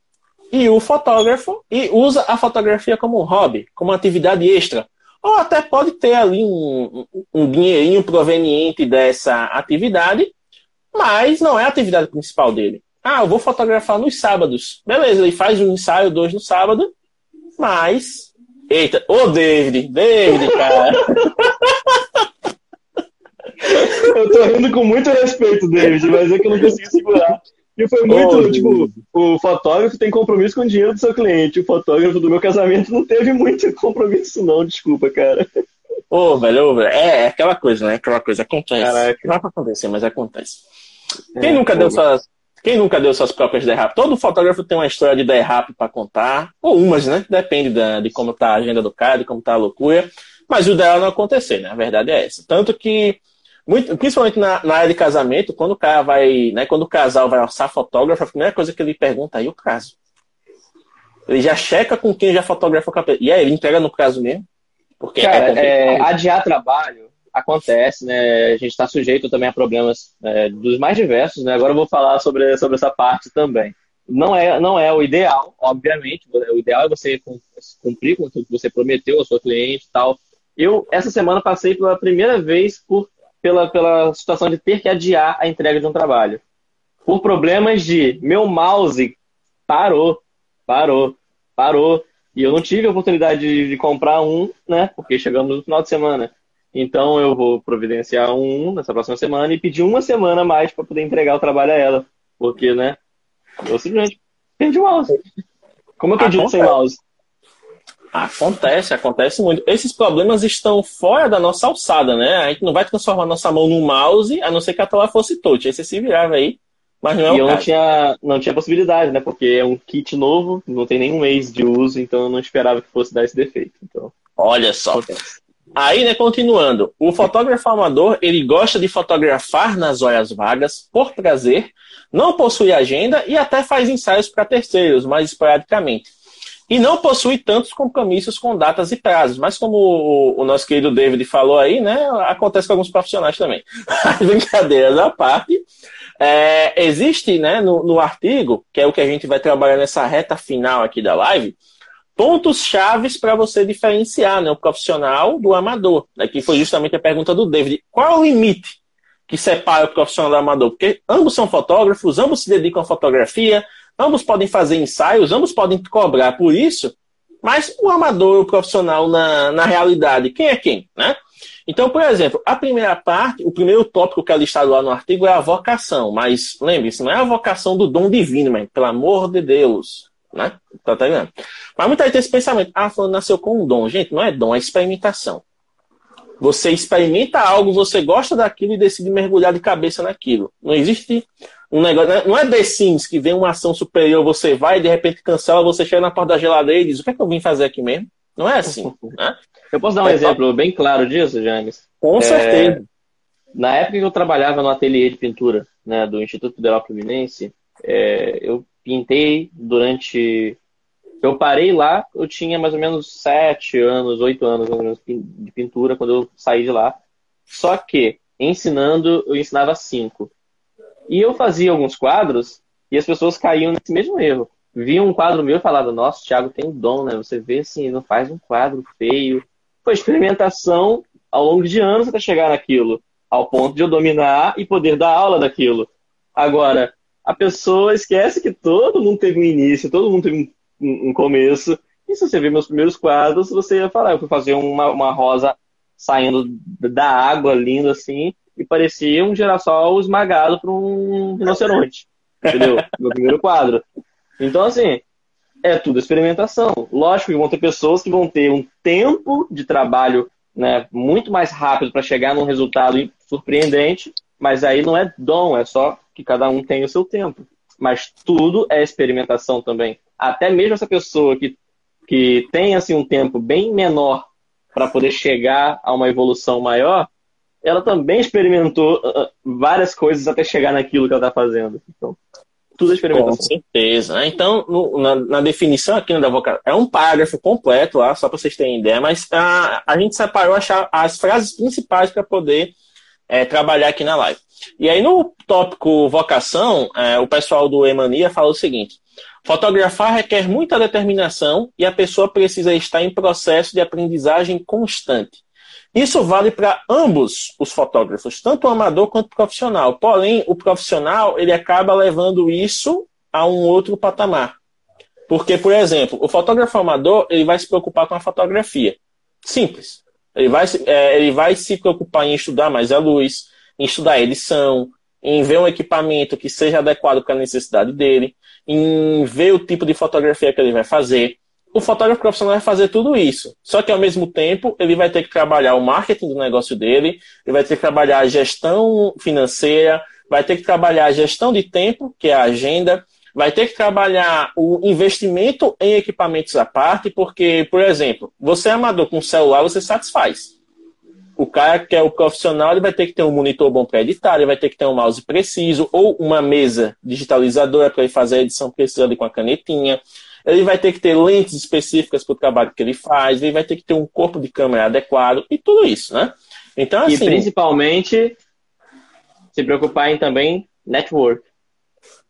e o fotógrafo e usa a fotografia como um hobby, como uma atividade extra. Ou até pode ter ali um, um dinheirinho proveniente dessa atividade mas não é a atividade principal dele. Ah, eu vou fotografar nos sábados. Beleza, ele faz um ensaio, dois no sábado, mas. Eita, ô oh, David, David, cara. eu tô rindo com muito respeito, David, mas é que eu não consegui segurar. E foi muito, oh, tipo, o fotógrafo tem compromisso com o dinheiro do seu cliente. O fotógrafo do meu casamento não teve muito compromisso, não, desculpa, cara. Ô, oh, velho, oh, velho, é, é aquela coisa, né? Aquela coisa acontece. Caraca. Não é pra acontecer, mas acontece. Quem, é, nunca deu suas, quem nunca deu suas próprias derrapes? Todo fotógrafo tem uma história de derrape para contar, ou umas, né? Depende da, de como tá a agenda do cara, de como tá a loucura. Mas o dela não acontecer, né? A verdade é essa. Tanto que muito, principalmente na, na, área de casamento, quando o cara vai, né, quando o casal vai orçar fotógrafo, a primeira coisa que ele pergunta aí é o caso. Ele já checa com quem já fotografa o cabelo. E aí, ele entrega no prazo mesmo? Porque cara, é é, adiar trabalho acontece, né? A gente está sujeito também a problemas é, dos mais diversos, né? Agora eu vou falar sobre, sobre essa parte também. Não é, não é o ideal, obviamente. O ideal é você cumprir com tudo que você prometeu ao seu cliente e tal. Eu, essa semana, passei pela primeira vez por, pela, pela situação de ter que adiar a entrega de um trabalho. Por problemas de meu mouse parou, parou, parou. E eu não tive a oportunidade de, de comprar um, né? Porque chegamos no final de semana. Então eu vou providenciar um nessa próxima semana e pedir uma semana a mais para poder entregar o trabalho a ela. Porque, né? Eu simplesmente perdi o mouse. Como eu digo sem mouse? Acontece, acontece muito. Esses problemas estão fora da nossa alçada, né? A gente não vai transformar nossa mão no mouse, a não ser que a tela fosse touch. Aí você se virava aí, mas não é e eu não tinha, não tinha possibilidade, né? Porque é um kit novo, não tem nenhum mês de uso, então eu não esperava que fosse dar esse defeito. Então, Olha só. Acontece. Aí, né, continuando, o fotógrafo amador, ele gosta de fotografar nas horas vagas, por prazer, não possui agenda e até faz ensaios para terceiros, mais esporadicamente. E não possui tantos compromissos com datas e prazos, mas como o, o nosso querido David falou aí, né, acontece com alguns profissionais também. Brincadeiras à parte, é, existe, né, no, no artigo, que é o que a gente vai trabalhar nessa reta final aqui da live, pontos chaves para você diferenciar né, o profissional do amador. Né, que foi justamente a pergunta do David. Qual é o limite que separa o profissional do amador? Porque ambos são fotógrafos, ambos se dedicam à fotografia, ambos podem fazer ensaios, ambos podem cobrar por isso, mas o amador o profissional na, na realidade, quem é quem? Né? Então, por exemplo, a primeira parte, o primeiro tópico que é listado lá no artigo é a vocação, mas lembre-se, não é a vocação do dom divino, mas pelo amor de Deus. Né? Tá, tá? Mas muita gente tem esse pensamento, ah, falando nasceu com um dom. Gente, não é dom, é experimentação. Você experimenta algo, você gosta daquilo e decide mergulhar de cabeça naquilo. Não existe um negócio. Né? Não é The Sims que vem uma ação superior, você vai e de repente cancela, você chega na porta da geladeira e diz: O que é que eu vim fazer aqui mesmo? Não é assim. Né? Eu posso dar um é exemplo bem claro disso, James? Com certeza. É, na época que eu trabalhava no ateliê de pintura né, do Instituto Federal Fluminense, é, eu pintei durante. Eu parei lá, eu tinha mais ou menos sete anos, oito anos de pintura quando eu saí de lá. Só que, ensinando, eu ensinava cinco. E eu fazia alguns quadros e as pessoas caíam nesse mesmo erro. Viam um quadro meu e falavam, nossa, Thiago tem um dom, né? Você vê assim, não faz um quadro feio. Foi experimentação ao longo de anos até chegar naquilo, ao ponto de eu dominar e poder dar aula daquilo. Agora, a pessoa esquece que todo mundo teve um início, todo mundo teve um, um começo. E se você ver meus primeiros quadros, você ia falar, eu fui fazer uma, uma rosa saindo da água, linda assim, e parecia um girassol esmagado por um rinoceronte. Entendeu? Meu primeiro quadro. Então, assim, é tudo experimentação. Lógico que vão ter pessoas que vão ter um tempo de trabalho né, muito mais rápido para chegar num resultado surpreendente, mas aí não é dom, é só que cada um tem o seu tempo. Mas tudo é experimentação também. Até mesmo essa pessoa que, que tem assim, um tempo bem menor para poder chegar a uma evolução maior, ela também experimentou uh, várias coisas até chegar naquilo que ela está fazendo. Então, tudo é experimentação. Com certeza. Né? Então, no, na, na, definição aqui né, da vocação, é um parágrafo completo lá, só para vocês terem ideia, mas a, a gente separou achar as frases principais para poder é, trabalhar aqui na live. E aí, no tópico vocação, é, o pessoal do Emania fala o seguinte: fotografar requer muita determinação e a pessoa precisa estar em processo de aprendizagem constante. Isso vale para ambos os fotógrafos, tanto o amador quanto o profissional. Porém, o profissional ele acaba levando isso a um outro patamar. Porque, por exemplo, o fotógrafo amador ele vai se preocupar com a fotografia. Simples. Ele vai, é, ele vai se preocupar em estudar mais a luz, em estudar edição, em ver um equipamento que seja adequado para a necessidade dele, em ver o tipo de fotografia que ele vai fazer. O fotógrafo profissional vai fazer tudo isso. Só que ao mesmo tempo, ele vai ter que trabalhar o marketing do negócio dele, ele vai ter que trabalhar a gestão financeira, vai ter que trabalhar a gestão de tempo, que é a agenda, vai ter que trabalhar o investimento em equipamentos à parte, porque, por exemplo, você é amador com celular, você satisfaz. O cara que é o profissional, ele vai ter que ter um monitor bom para editar, ele vai ter que ter um mouse preciso, ou uma mesa digitalizadora para ele fazer a edição precisa ali com a canetinha. Ele vai ter que ter lentes específicas para o trabalho que ele faz, ele vai ter que ter um corpo de câmera adequado e tudo isso, né? Então, assim, e principalmente se preocupar em também network.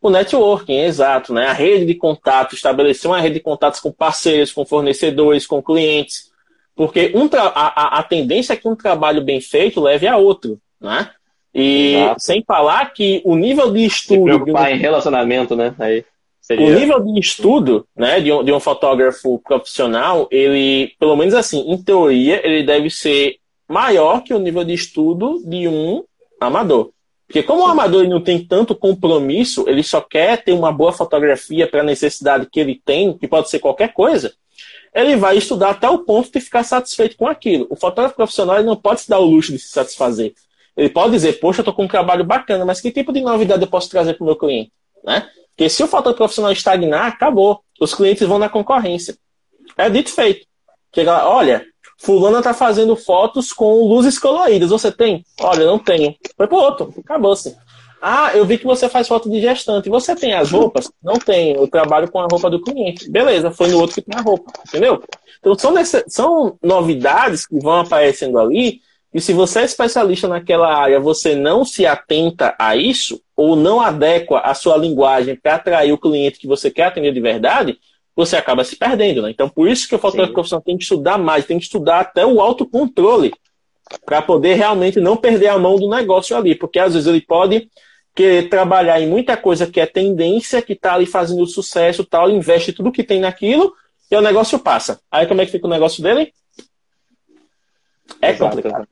O networking, exato, né? A rede de contatos, estabelecer uma rede de contatos com parceiros, com fornecedores, com clientes. Porque um a, a, tendência é que um trabalho bem feito leve a outro, né? E exato. sem falar que o nível de estudo. Se preocupar um... em relacionamento, né? Aí seria... O nível de estudo né, de, um, de um fotógrafo profissional, ele, pelo menos assim, em teoria, ele deve ser maior que o nível de estudo de um amador. Porque como o amador não tem tanto compromisso, ele só quer ter uma boa fotografia para a necessidade que ele tem, que pode ser qualquer coisa, ele vai estudar até o ponto de ficar satisfeito com aquilo. O fotógrafo profissional não pode se dar o luxo de se satisfazer. Ele pode dizer, poxa, eu estou com um trabalho bacana, mas que tipo de novidade eu posso trazer para o meu cliente? Né? Porque se o fotógrafo profissional estagnar, acabou. Os clientes vão na concorrência. É dito feito. Chega lá, olha, Fulana tá fazendo fotos com luzes coloridas. Você tem? Olha, não tenho. Foi pro outro. Acabou-se. Ah, eu vi que você faz foto de gestante. Você tem as roupas? Não tenho. Eu trabalho com a roupa do cliente. Beleza, foi no outro que tem a roupa. Entendeu? Então são, nesse, são novidades que vão aparecendo ali. E se você é especialista naquela área, você não se atenta a isso, ou não adequa a sua linguagem para atrair o cliente que você quer atender de verdade, você acaba se perdendo, né? Então, por isso que o fotógrafo profissional tem que estudar mais, tem que estudar até o autocontrole, para poder realmente não perder a mão do negócio ali, porque às vezes ele pode querer trabalhar em muita coisa que é tendência, que está ali fazendo sucesso, tal, investe tudo que tem naquilo e o negócio passa. Aí como é que fica o negócio dele? É Exato. complicado.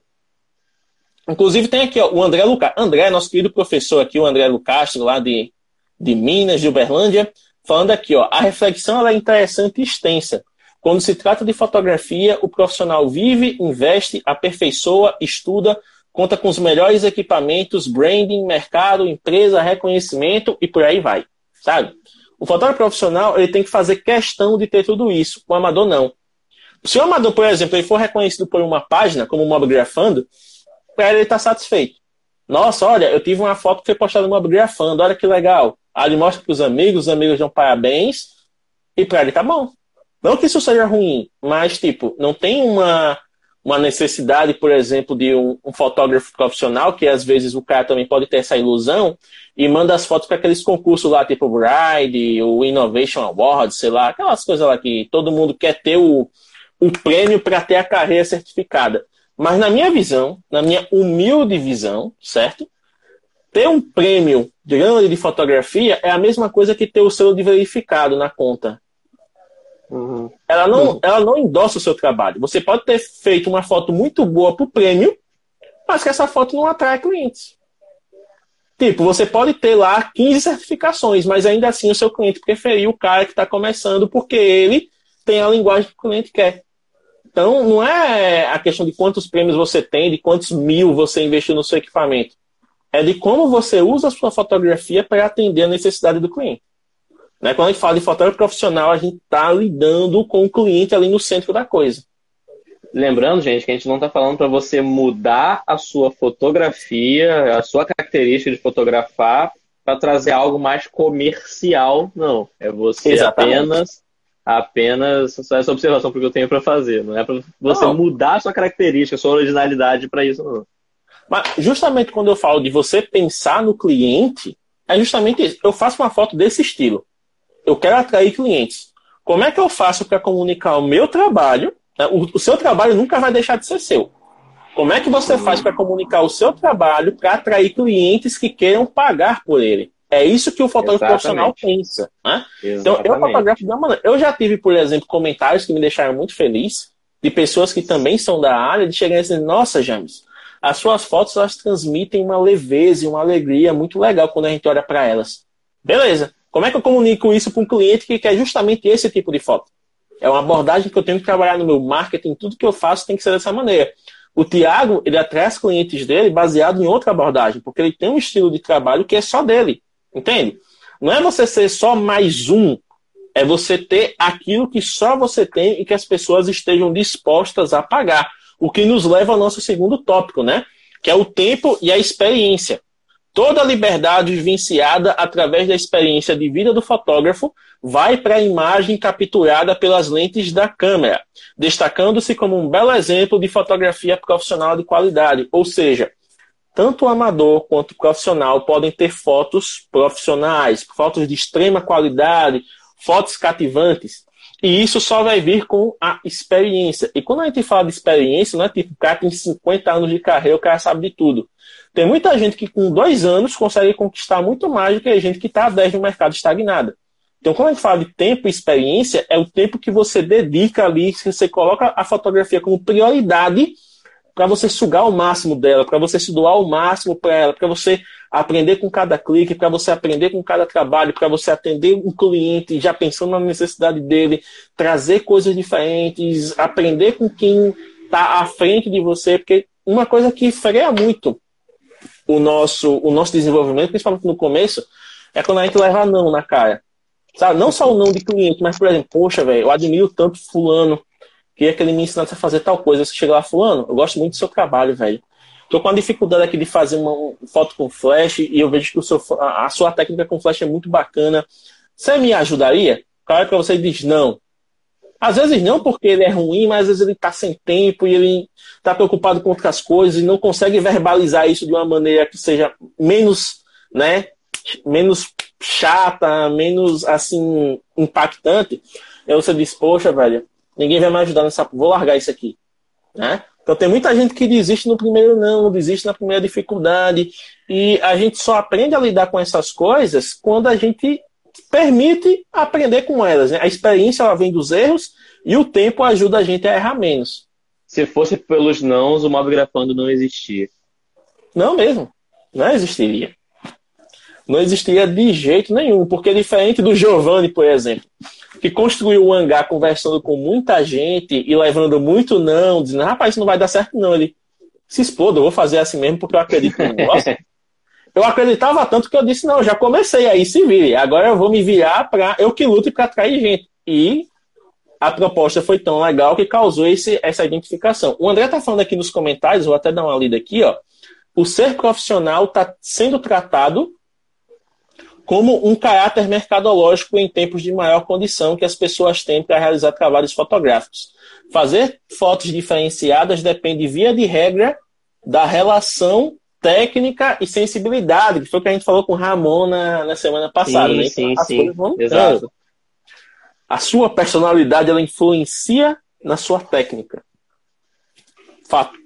Inclusive tem aqui ó, o André Lucas. André, nosso querido professor aqui, o André Lucastro, lá de, de Minas, de Uberlândia falando aqui, ó, a reflexão é interessante e extensa. Quando se trata de fotografia, o profissional vive, investe, aperfeiçoa, estuda, conta com os melhores equipamentos, branding, mercado, empresa, reconhecimento e por aí vai, sabe? O fotógrafo profissional ele tem que fazer questão de ter tudo isso. O amador não. Se o amador, por exemplo, ele for reconhecido por uma página, como Mobgrafando, para ele estar tá satisfeito. Nossa, olha, eu tive uma foto que foi postada no Mobgrafando, olha que legal. Aí ele mostra para os amigos, os amigos dão parabéns, e para ele tá bom. Não que isso seja ruim, mas, tipo, não tem uma, uma necessidade, por exemplo, de um, um fotógrafo profissional, que às vezes o cara também pode ter essa ilusão, e manda as fotos para aqueles concursos lá, tipo o Bride, o Innovation Award, sei lá, aquelas coisas lá que todo mundo quer ter o, o prêmio para ter a carreira certificada. Mas na minha visão, na minha humilde visão, certo? Ter um prêmio grande de fotografia é a mesma coisa que ter o selo de verificado na conta. Uhum. Ela, não, uhum. ela não endossa o seu trabalho. Você pode ter feito uma foto muito boa para o prêmio, mas que essa foto não atrai clientes. Tipo, você pode ter lá 15 certificações, mas ainda assim o seu cliente preferiu o cara que está começando porque ele tem a linguagem que o cliente quer. Então, não é a questão de quantos prêmios você tem, de quantos mil você investiu no seu equipamento é de como você usa a sua fotografia para atender a necessidade do cliente. Né? Quando a gente fala de fotógrafo profissional, a gente está lidando com o cliente ali no centro da coisa. Lembrando, gente, que a gente não está falando para você mudar a sua fotografia, a sua característica de fotografar, para trazer algo mais comercial, não. É você Exatamente. apenas apenas só essa observação porque eu tenho para fazer, não é para você não. mudar a sua característica, a sua originalidade para isso, não. Mas justamente quando eu falo de você pensar no cliente, é justamente isso. Eu faço uma foto desse estilo. Eu quero atrair clientes. Como é que eu faço para comunicar o meu trabalho? Né? O, seu trabalho nunca vai deixar de ser seu. Como é que você faz para comunicar o seu trabalho para atrair clientes que queiram pagar por ele? É isso que o fotógrafo profissional pensa. Né? Então, eu fotografo de uma maneira. Eu já tive, por exemplo, comentários que me deixaram muito feliz de pessoas que também são da área, de chegarem e dizer, nossa, James, as suas fotos elas transmitem uma leveza e uma alegria muito legal quando a gente olha para elas. Beleza. Como é que eu comunico isso para um cliente que quer justamente esse tipo de foto? É uma abordagem que eu tenho que trabalhar no meu marketing, tudo que eu faço tem que ser dessa maneira. O Tiago, ele atrai os clientes dele baseado em outra abordagem, porque ele tem um estilo de trabalho que é só dele. Entende? Não é você ser só mais um, é você ter aquilo que só você tem e que as pessoas estejam dispostas a pagar. O que nos leva ao nosso segundo tópico, né? Que é o tempo e a experiência. Toda a liberdade vivenciada através da experiência de vida do fotógrafo vai para a imagem capturada pelas lentes da câmera, destacando-se como um belo exemplo de fotografia profissional de qualidade. Ou seja, tanto o amador quanto o profissional podem ter fotos profissionais, fotos de extrema qualidade, fotos cativantes. E isso só vai vir com a experiência. E quando a gente fala de experiência, não é tipo, o cara tem 50 anos de carreira, o cara sabe de tudo. Tem muita gente que com dois anos consegue conquistar muito mais do que a gente que está há 10 no mercado estagnada. Então, quando a gente fala de tempo e experiência, é o tempo que você dedica ali, que você coloca a fotografia como prioridade para você sugar o máximo dela, para você se doar o máximo para ela, para você aprender com cada clique, para você aprender com cada trabalho, para você atender um cliente já pensando na necessidade dele, trazer coisas diferentes, aprender com quem está à frente de você, porque uma coisa que freia muito o nosso, o nosso desenvolvimento, principalmente no começo, é quando a gente leva não na cara. Sabe? Não só o não de cliente, mas, por exemplo, poxa, velho, eu admiro tanto fulano, queria que ele me ensinasse a fazer tal coisa. Você chega lá, fulano, eu gosto muito do seu trabalho, velho. Tô com a dificuldade aqui de fazer uma foto com flash e eu vejo que o seu, a sua técnica com flash é muito bacana. Você me ajudaria? Claro para você diz não. Às vezes não porque ele é ruim, mas às vezes ele está sem tempo e ele está preocupado com outras coisas e não consegue verbalizar isso de uma maneira que seja menos, né, menos chata, menos assim impactante. Aí você diz, poxa, velho, ninguém vai me ajudar nessa. Vou largar isso aqui. Né? Então tem muita gente que desiste no primeiro não, desiste na primeira dificuldade. E a gente só aprende a lidar com essas coisas quando a gente permite aprender com elas. Né? A experiência ela vem dos erros e o tempo ajuda a gente a errar menos. Se fosse pelos nãos, o mob grafando não existia. Não mesmo. Não existiria não existia de jeito nenhum, porque diferente do Giovanni, por exemplo, que construiu o hangar conversando com muita gente e levando muito não, dizendo, rapaz, isso não vai dar certo não. Ele se exploda, eu vou fazer assim mesmo porque eu acredito no negócio. eu acreditava tanto que eu disse, não, já comecei aí, se vire. Agora eu vou me virar para eu que lute para atrair gente. E a proposta foi tão legal que causou esse, essa identificação. O André tá falando aqui nos comentários, vou até dar uma lida aqui, ó. O ser profissional está sendo tratado como um caráter mercadológico em tempos de maior condição que as pessoas têm para realizar trabalhos fotográficos. Fazer fotos diferenciadas depende, via de regra, da relação técnica e sensibilidade, que foi o que a gente falou com o Ramon na, na semana passada. Sim, né? sim, As sim. Exato. A sua personalidade ela influencia na sua técnica. Fato.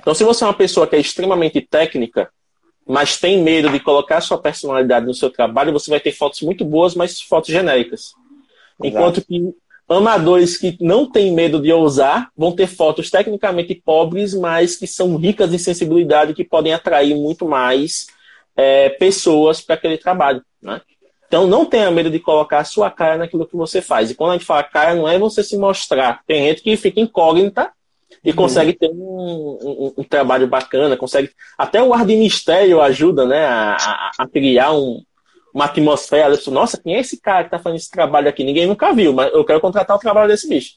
Então, se você é uma pessoa que é extremamente técnica, mas tem medo de colocar sua personalidade no seu trabalho, você vai ter fotos muito boas, mas fotos genéricas. Exato. Enquanto que amadores que não têm medo de ousar vão ter fotos tecnicamente pobres, mas que são ricas em sensibilidade, que podem atrair muito mais é, pessoas para aquele trabalho. Né? Então não tenha medo de colocar a sua cara naquilo que você faz. E quando a gente fala cara, não é você se mostrar. Tem gente que fica incógnita e uhum. consegue ter um, um, um, trabalho bacana, consegue. Até o ar de mistério ajuda né, a, a, a criar um, uma atmosfera. Nossa, quem é esse cara que está fazendo esse trabalho aqui? Ninguém nunca viu, mas eu quero contratar o trabalho desse bicho.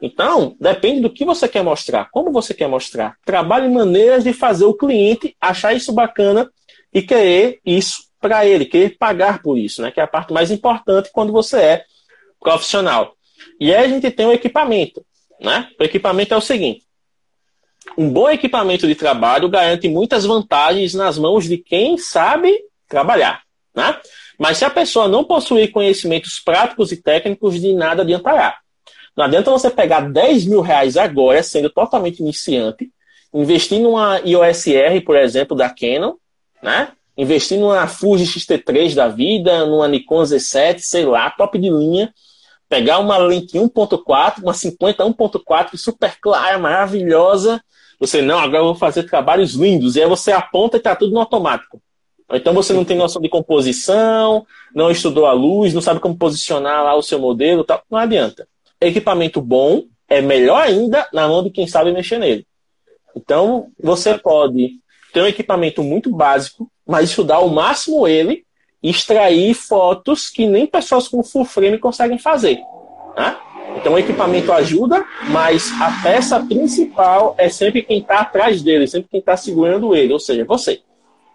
Então, depende do que você quer mostrar, como você quer mostrar. Trabalhe maneiras de fazer o cliente achar isso bacana e querer isso para ele, querer pagar por isso, né? Que é a parte mais importante quando você é profissional. E aí a gente tem o equipamento. Né? O equipamento é o seguinte: um bom equipamento de trabalho garante muitas vantagens nas mãos de quem sabe trabalhar. Né? Mas se a pessoa não possuir conhecimentos práticos e técnicos, de nada adiantará. Não adianta você pegar 10 mil reais agora, sendo totalmente iniciante, investir numa iOS R, por exemplo, da Canon, né? investir numa Fuji X-T3 da vida, numa Nikon Z7, sei lá, top de linha, pegar uma lente 1.4, uma 50 1.4 super clara, maravilhosa. Você, não, agora eu vou fazer trabalhos lindos. E aí você aponta e está tudo no automático. Então você não tem noção de composição, não estudou a luz, não sabe como posicionar lá o seu modelo, tal. não adianta. Equipamento bom é melhor ainda na mão de quem sabe mexer nele. Então você pode ter um equipamento muito básico, mas estudar ao máximo ele extrair fotos que nem pessoas com full frame conseguem fazer. Né? Então o equipamento ajuda, mas a peça principal é sempre quem está atrás dele, sempre quem está segurando ele, ou seja, você.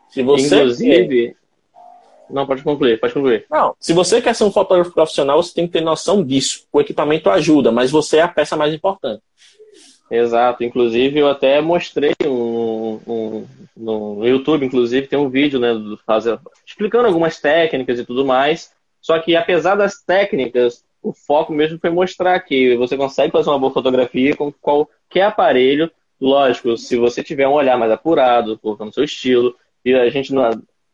Se você Inclusive, não, pode concluir, pode concluir. Não, se você quer ser um fotógrafo profissional, você tem que ter noção disso. O equipamento ajuda, mas você é a peça mais importante. Exato. Inclusive, eu até mostrei um, um, no YouTube, inclusive, tem um vídeo, né, do, fazer, explicando algumas técnicas e tudo mais. Só que, apesar das técnicas, o foco mesmo foi mostrar que você consegue fazer uma boa fotografia com qualquer aparelho. Lógico, se você tiver um olhar mais apurado, colocando seu estilo, e a gente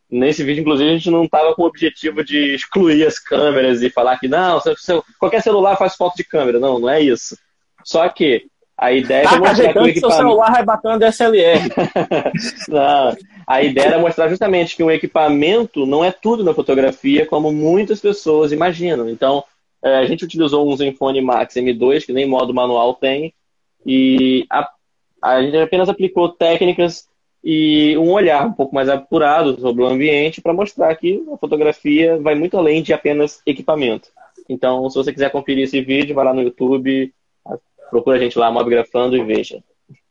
Nesse vídeo, inclusive, a gente não estava com o objetivo de excluir as câmeras e falar que não, qualquer celular faz foto de câmera. Não, não é isso. Só que a ideia tá é mostrar que o equipamento... seu celular vai não, a ideia era mostrar justamente que um equipamento não é tudo na fotografia, como muitas pessoas imaginam. Então, é, a gente utilizou um Zenfone Max M2, que nem modo manual tem, e a, a gente apenas aplicou técnicas e um olhar um pouco mais apurado sobre o ambiente para mostrar que a fotografia vai muito além de apenas equipamento. Então, se você quiser conferir esse vídeo, vai lá no YouTube, procura a gente lá, Mobgrafando e veja.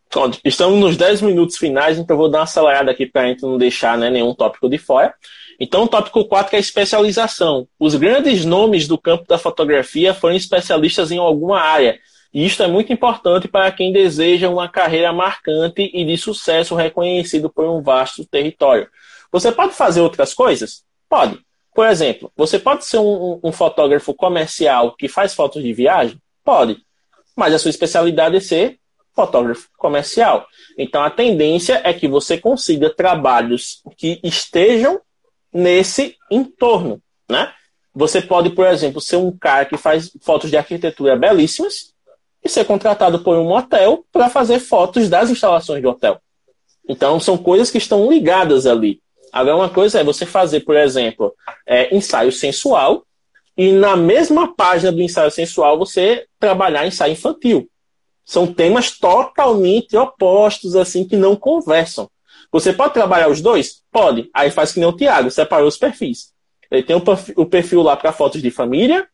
Pronto, estamos nos 10 minutos finais, então vou dar uma acelerada aqui para a gente não deixar né, nenhum tópico de fora. Então, o tópico 4 é a especialização. Os grandes nomes do campo da fotografia foram especialistas em alguma área, e isto é muito importante para quem deseja uma carreira marcante e de sucesso reconhecido por um vasto território. Você pode fazer outras coisas? Pode. Por exemplo, você pode ser um, um fotógrafo comercial que faz fotos de viagem? Pode. Mas a sua especialidade é ser fotógrafo comercial. Então a tendência é que você consiga trabalhos que estejam nesse entorno, né? Você pode, por exemplo, ser um cara que faz fotos de arquitetura belíssimas e ser contratado por um hotel para fazer fotos das instalações do hotel. Então, são coisas que estão ligadas ali. Agora, uma coisa é você fazer, por exemplo, é, ensaio sensual e na mesma página do ensaio sensual você trabalhar ensaio infantil. São temas totalmente opostos, assim, que não conversam. Você pode trabalhar os dois? Pode. Aí faz que nem o Tiago, separou os perfis. Ele tem o perfil lá para fotos de família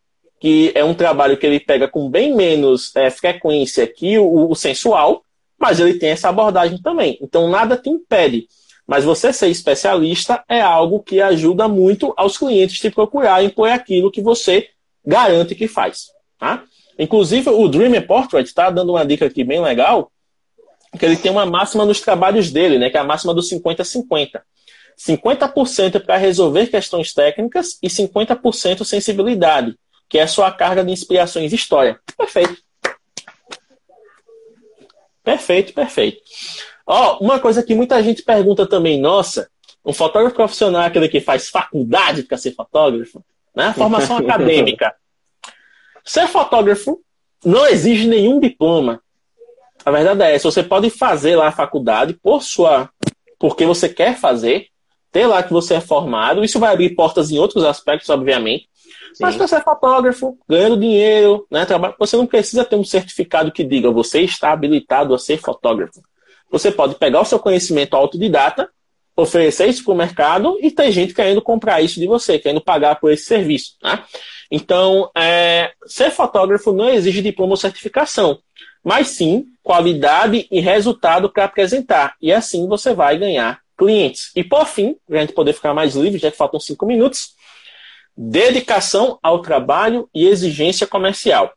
que é um trabalho que ele pega com bem menos é, frequência que o, o sensual, mas ele tem essa abordagem também. Então nada te impede. Mas você ser especialista é algo que ajuda muito aos clientes te procurarem por aquilo que você garante que faz. Tá? Inclusive, o Dreamer Portrait está dando uma dica aqui bem legal, que ele tem uma máxima nos trabalhos dele, né, que é a máxima do 50-50. 50% para resolver questões técnicas e 50% sensibilidade que é a sua carga de inspirações e história. Perfeito. Perfeito, perfeito. Ó, uma coisa que muita gente pergunta também, nossa, um fotógrafo profissional é aquele que faz faculdade para ser fotógrafo, né? Formação acadêmica. Ser fotógrafo não exige nenhum diploma. A verdade é essa, você pode fazer lá a faculdade por sua, porque você quer fazer, ter lá que você é formado, isso vai abrir portas em outros aspectos, obviamente, Sim. Mas você é fotógrafo, ganhando dinheiro, né, trabalho, você não precisa ter um certificado que diga você está habilitado a ser fotógrafo. Você pode pegar o seu conhecimento autodidata, oferecer isso para o mercado e tem gente querendo comprar isso de você, querendo pagar por esse serviço. Né? Então, é, ser fotógrafo não exige diploma ou certificação, mas sim qualidade e resultado para apresentar. E assim você vai ganhar clientes. E por fim, para a gente poder ficar mais livre, já que faltam cinco minutos, Dedicação ao trabalho e exigência comercial.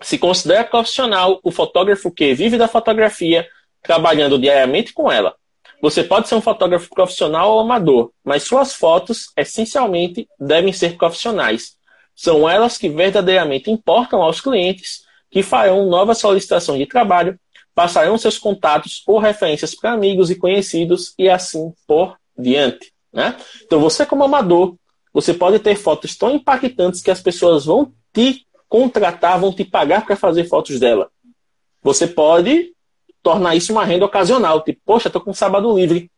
Se considera profissional o fotógrafo que vive da fotografia, trabalhando diariamente com ela. Você pode ser um fotógrafo profissional ou amador, mas suas fotos, essencialmente, devem ser profissionais. São elas que verdadeiramente importam aos clientes, que farão nova solicitação de trabalho, passarão seus contatos ou referências para amigos e conhecidos e assim por diante. Né? Então, você, como amador, você pode ter fotos tão impactantes que as pessoas vão te contratar, vão te pagar para fazer fotos dela. Você pode tornar isso uma renda ocasional. Tipo, poxa, estou com sábado livre.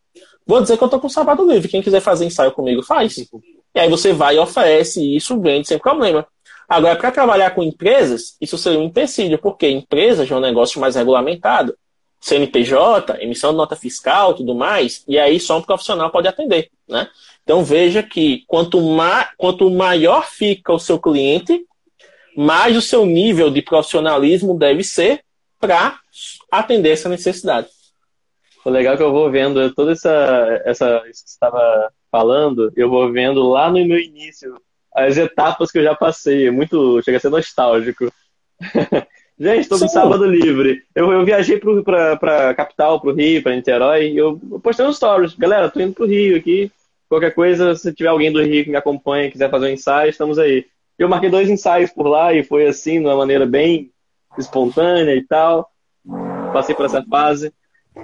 Vou dizer que eu estou com sábado livre. Quem quiser fazer ensaio comigo, faz. E aí você vai e oferece e isso vende sem problema. Agora, para trabalhar com empresas, isso seria um empecilho, porque empresas é um negócio mais regulamentado. CNPJ, emissão de nota fiscal, tudo mais, e aí só um profissional pode atender, né? Então veja que quanto, ma quanto maior fica o seu cliente, mais o seu nível de profissionalismo deve ser para atender essa necessidade. O legal é que eu vou vendo toda essa, essa isso que você estava falando, eu vou vendo lá no meu início as etapas que eu já passei. É muito, chega a ser nostálgico. Gente, estou com sábado livre. Eu, eu viajei para capital, para o Rio, para Niterói. Eu, eu postei uns stories. Galera, tô indo para o Rio aqui. Qualquer coisa, se tiver alguém do Rio que me acompanha, quiser fazer um ensaio, estamos aí. Eu marquei dois ensaios por lá e foi assim, de uma maneira bem espontânea e tal. Passei por essa fase.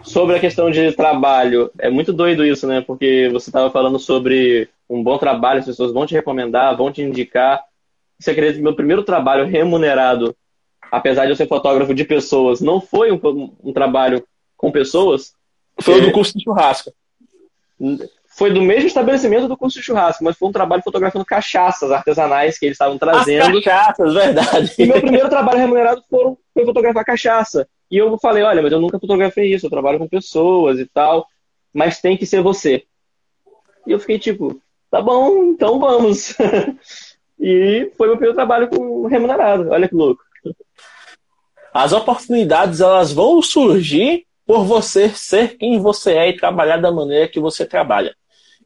Sobre a questão de trabalho, é muito doido isso, né? Porque você estava falando sobre um bom trabalho, as pessoas vão te recomendar, vão te indicar. Você acredita que meu primeiro trabalho remunerado, apesar de eu ser fotógrafo de pessoas, não foi um, um trabalho com pessoas? Foi o do curso de churrasco. Foi do mesmo estabelecimento do curso de churrasco, mas foi um trabalho fotografando cachaças artesanais que eles estavam trazendo. As cachaças, verdade. E meu primeiro trabalho remunerado foi, foi fotografar cachaça. E eu falei, olha, mas eu nunca fotografei isso, eu trabalho com pessoas e tal, mas tem que ser você. E eu fiquei tipo, tá bom, então vamos. e foi meu primeiro trabalho com remunerado. Olha que louco. As oportunidades elas vão surgir por você ser quem você é e trabalhar da maneira que você trabalha.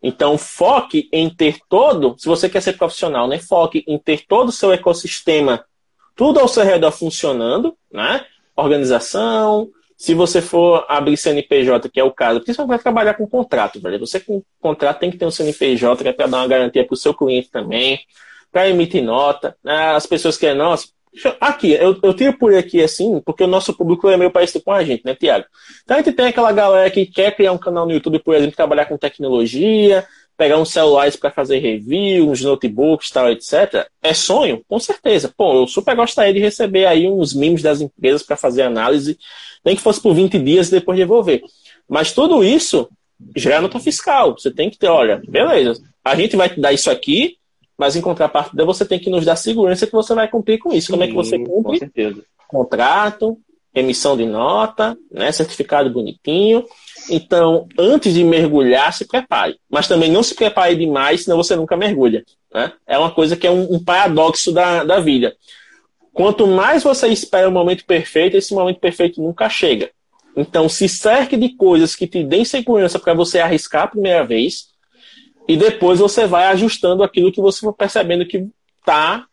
Então, foque em ter todo, se você quer ser profissional, né? Foque em ter todo o seu ecossistema, tudo ao seu redor funcionando, né? organização. Se você for abrir CNPJ, que é o caso, porque você vai trabalhar com contrato, velho. Você com contrato tem que ter um CNPJ, que é para dar uma garantia para o seu cliente também, para emitir nota. Né? As pessoas que é nossa. Aqui, eu, eu tiro por aqui assim, porque o nosso público é meio parecido com a gente, né, Tiago? Então a gente tem aquela galera que quer criar um canal no YouTube, por exemplo, trabalhar com tecnologia, pegar uns celulares para fazer review, uns notebooks, tal, etc. É sonho? Com certeza. Pô, eu super gostaria de receber aí uns mimos das empresas para fazer análise, nem que fosse por 20 dias e depois devolver. Mas tudo isso gera nota fiscal. Você tem que ter, olha, beleza, a gente vai te dar isso aqui, mas em contrapartida você tem que nos dar segurança que você vai cumprir com isso. Como é que você cumpre? Com certeza. Contrato, emissão de nota, né, certificado bonitinho. Então, antes de mergulhar, se prepare. Mas também não se prepare demais, senão você nunca mergulha. Né? É uma coisa que é um, um paradoxo da, da vida. Quanto mais você espera o momento perfeito, esse momento perfeito nunca chega. Então, se cerque de coisas que te deem segurança para você arriscar a primeira vez, e depois você vai ajustando aquilo que você for percebendo que está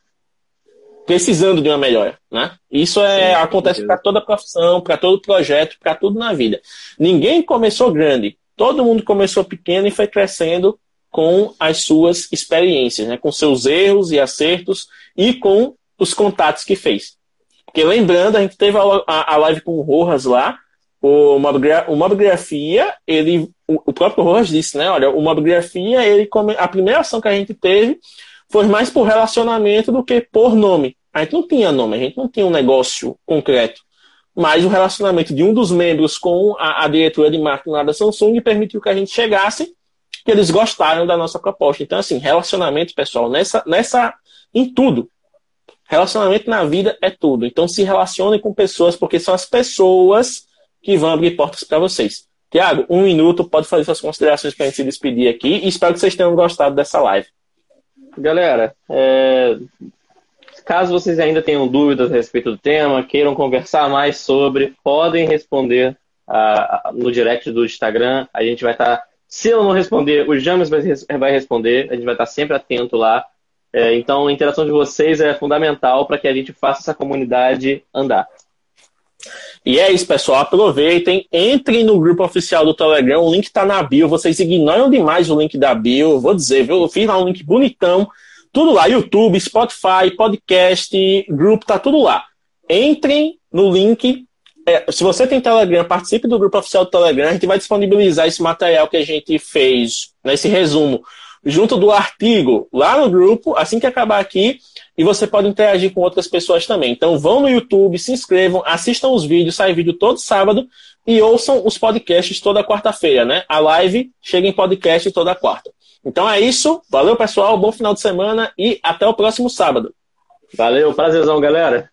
precisando de uma melhora, né? Isso é, Sim, acontece para toda profissão, para todo projeto, para tudo na vida. Ninguém começou grande, todo mundo começou pequeno e foi crescendo com as suas experiências, né? Com seus erros e acertos e com os contatos que fez. Porque lembrando, a gente teve a, a, a live com o Rojas lá, o, o Mobgrafia, ele, o, próprio Rojas disse, né? Olha, o Mobgrafia, ele a primeira ação que a gente teve foi mais por relacionamento do que por nome. A gente não tinha nome, a gente não tinha um negócio concreto. Mas o relacionamento de um dos membros com a, a diretoria de marketing lá da Samsung permitiu que a gente chegasse, que eles gostaram da nossa proposta. Então, assim, relacionamento, pessoal, nessa, nessa, em tudo. Relacionamento na vida é tudo. Então, se relacione com pessoas, porque são as pessoas que vão abrir portas para vocês. Tiago, um minuto, pode fazer suas considerações para a gente se despedir aqui e espero que vocês tenham gostado dessa live. Galera, é... caso vocês ainda tenham dúvidas a respeito do tema, queiram conversar mais sobre, podem responder no direct do Instagram. A gente vai estar. Tá... Se eu não responder, o James vai, vai responder. A gente vai estar tá sempre atento lá. É, então, a interação de vocês é fundamental para que a gente faça essa comunidade andar. E é isso, pessoal. Aproveitem, entrem no grupo oficial do Telegram. O link está na bio. Vocês ignoram demais o link da bio. Vou dizer, viu? Eu fiz lá um link bonitão. Tudo lá. YouTube, Spotify, podcast, grupo, tá tudo lá. Entrem no link. É, se você tem Telegram, participe do grupo oficial do Telegram. A gente vai disponibilizar esse material que a gente fez, nesse resumo, junto do artigo lá no grupo, assim que acabar aqui e você pode interagir com outras pessoas também. Então vão no YouTube, se inscrevam, assistam os vídeos, sai vídeo todo sábado e ouçam os podcasts toda quarta-feira, né? A live chega em podcast toda quarta. Então é isso, valeu pessoal, bom final de semana e até o próximo sábado. Valeu, prazerzão, galera.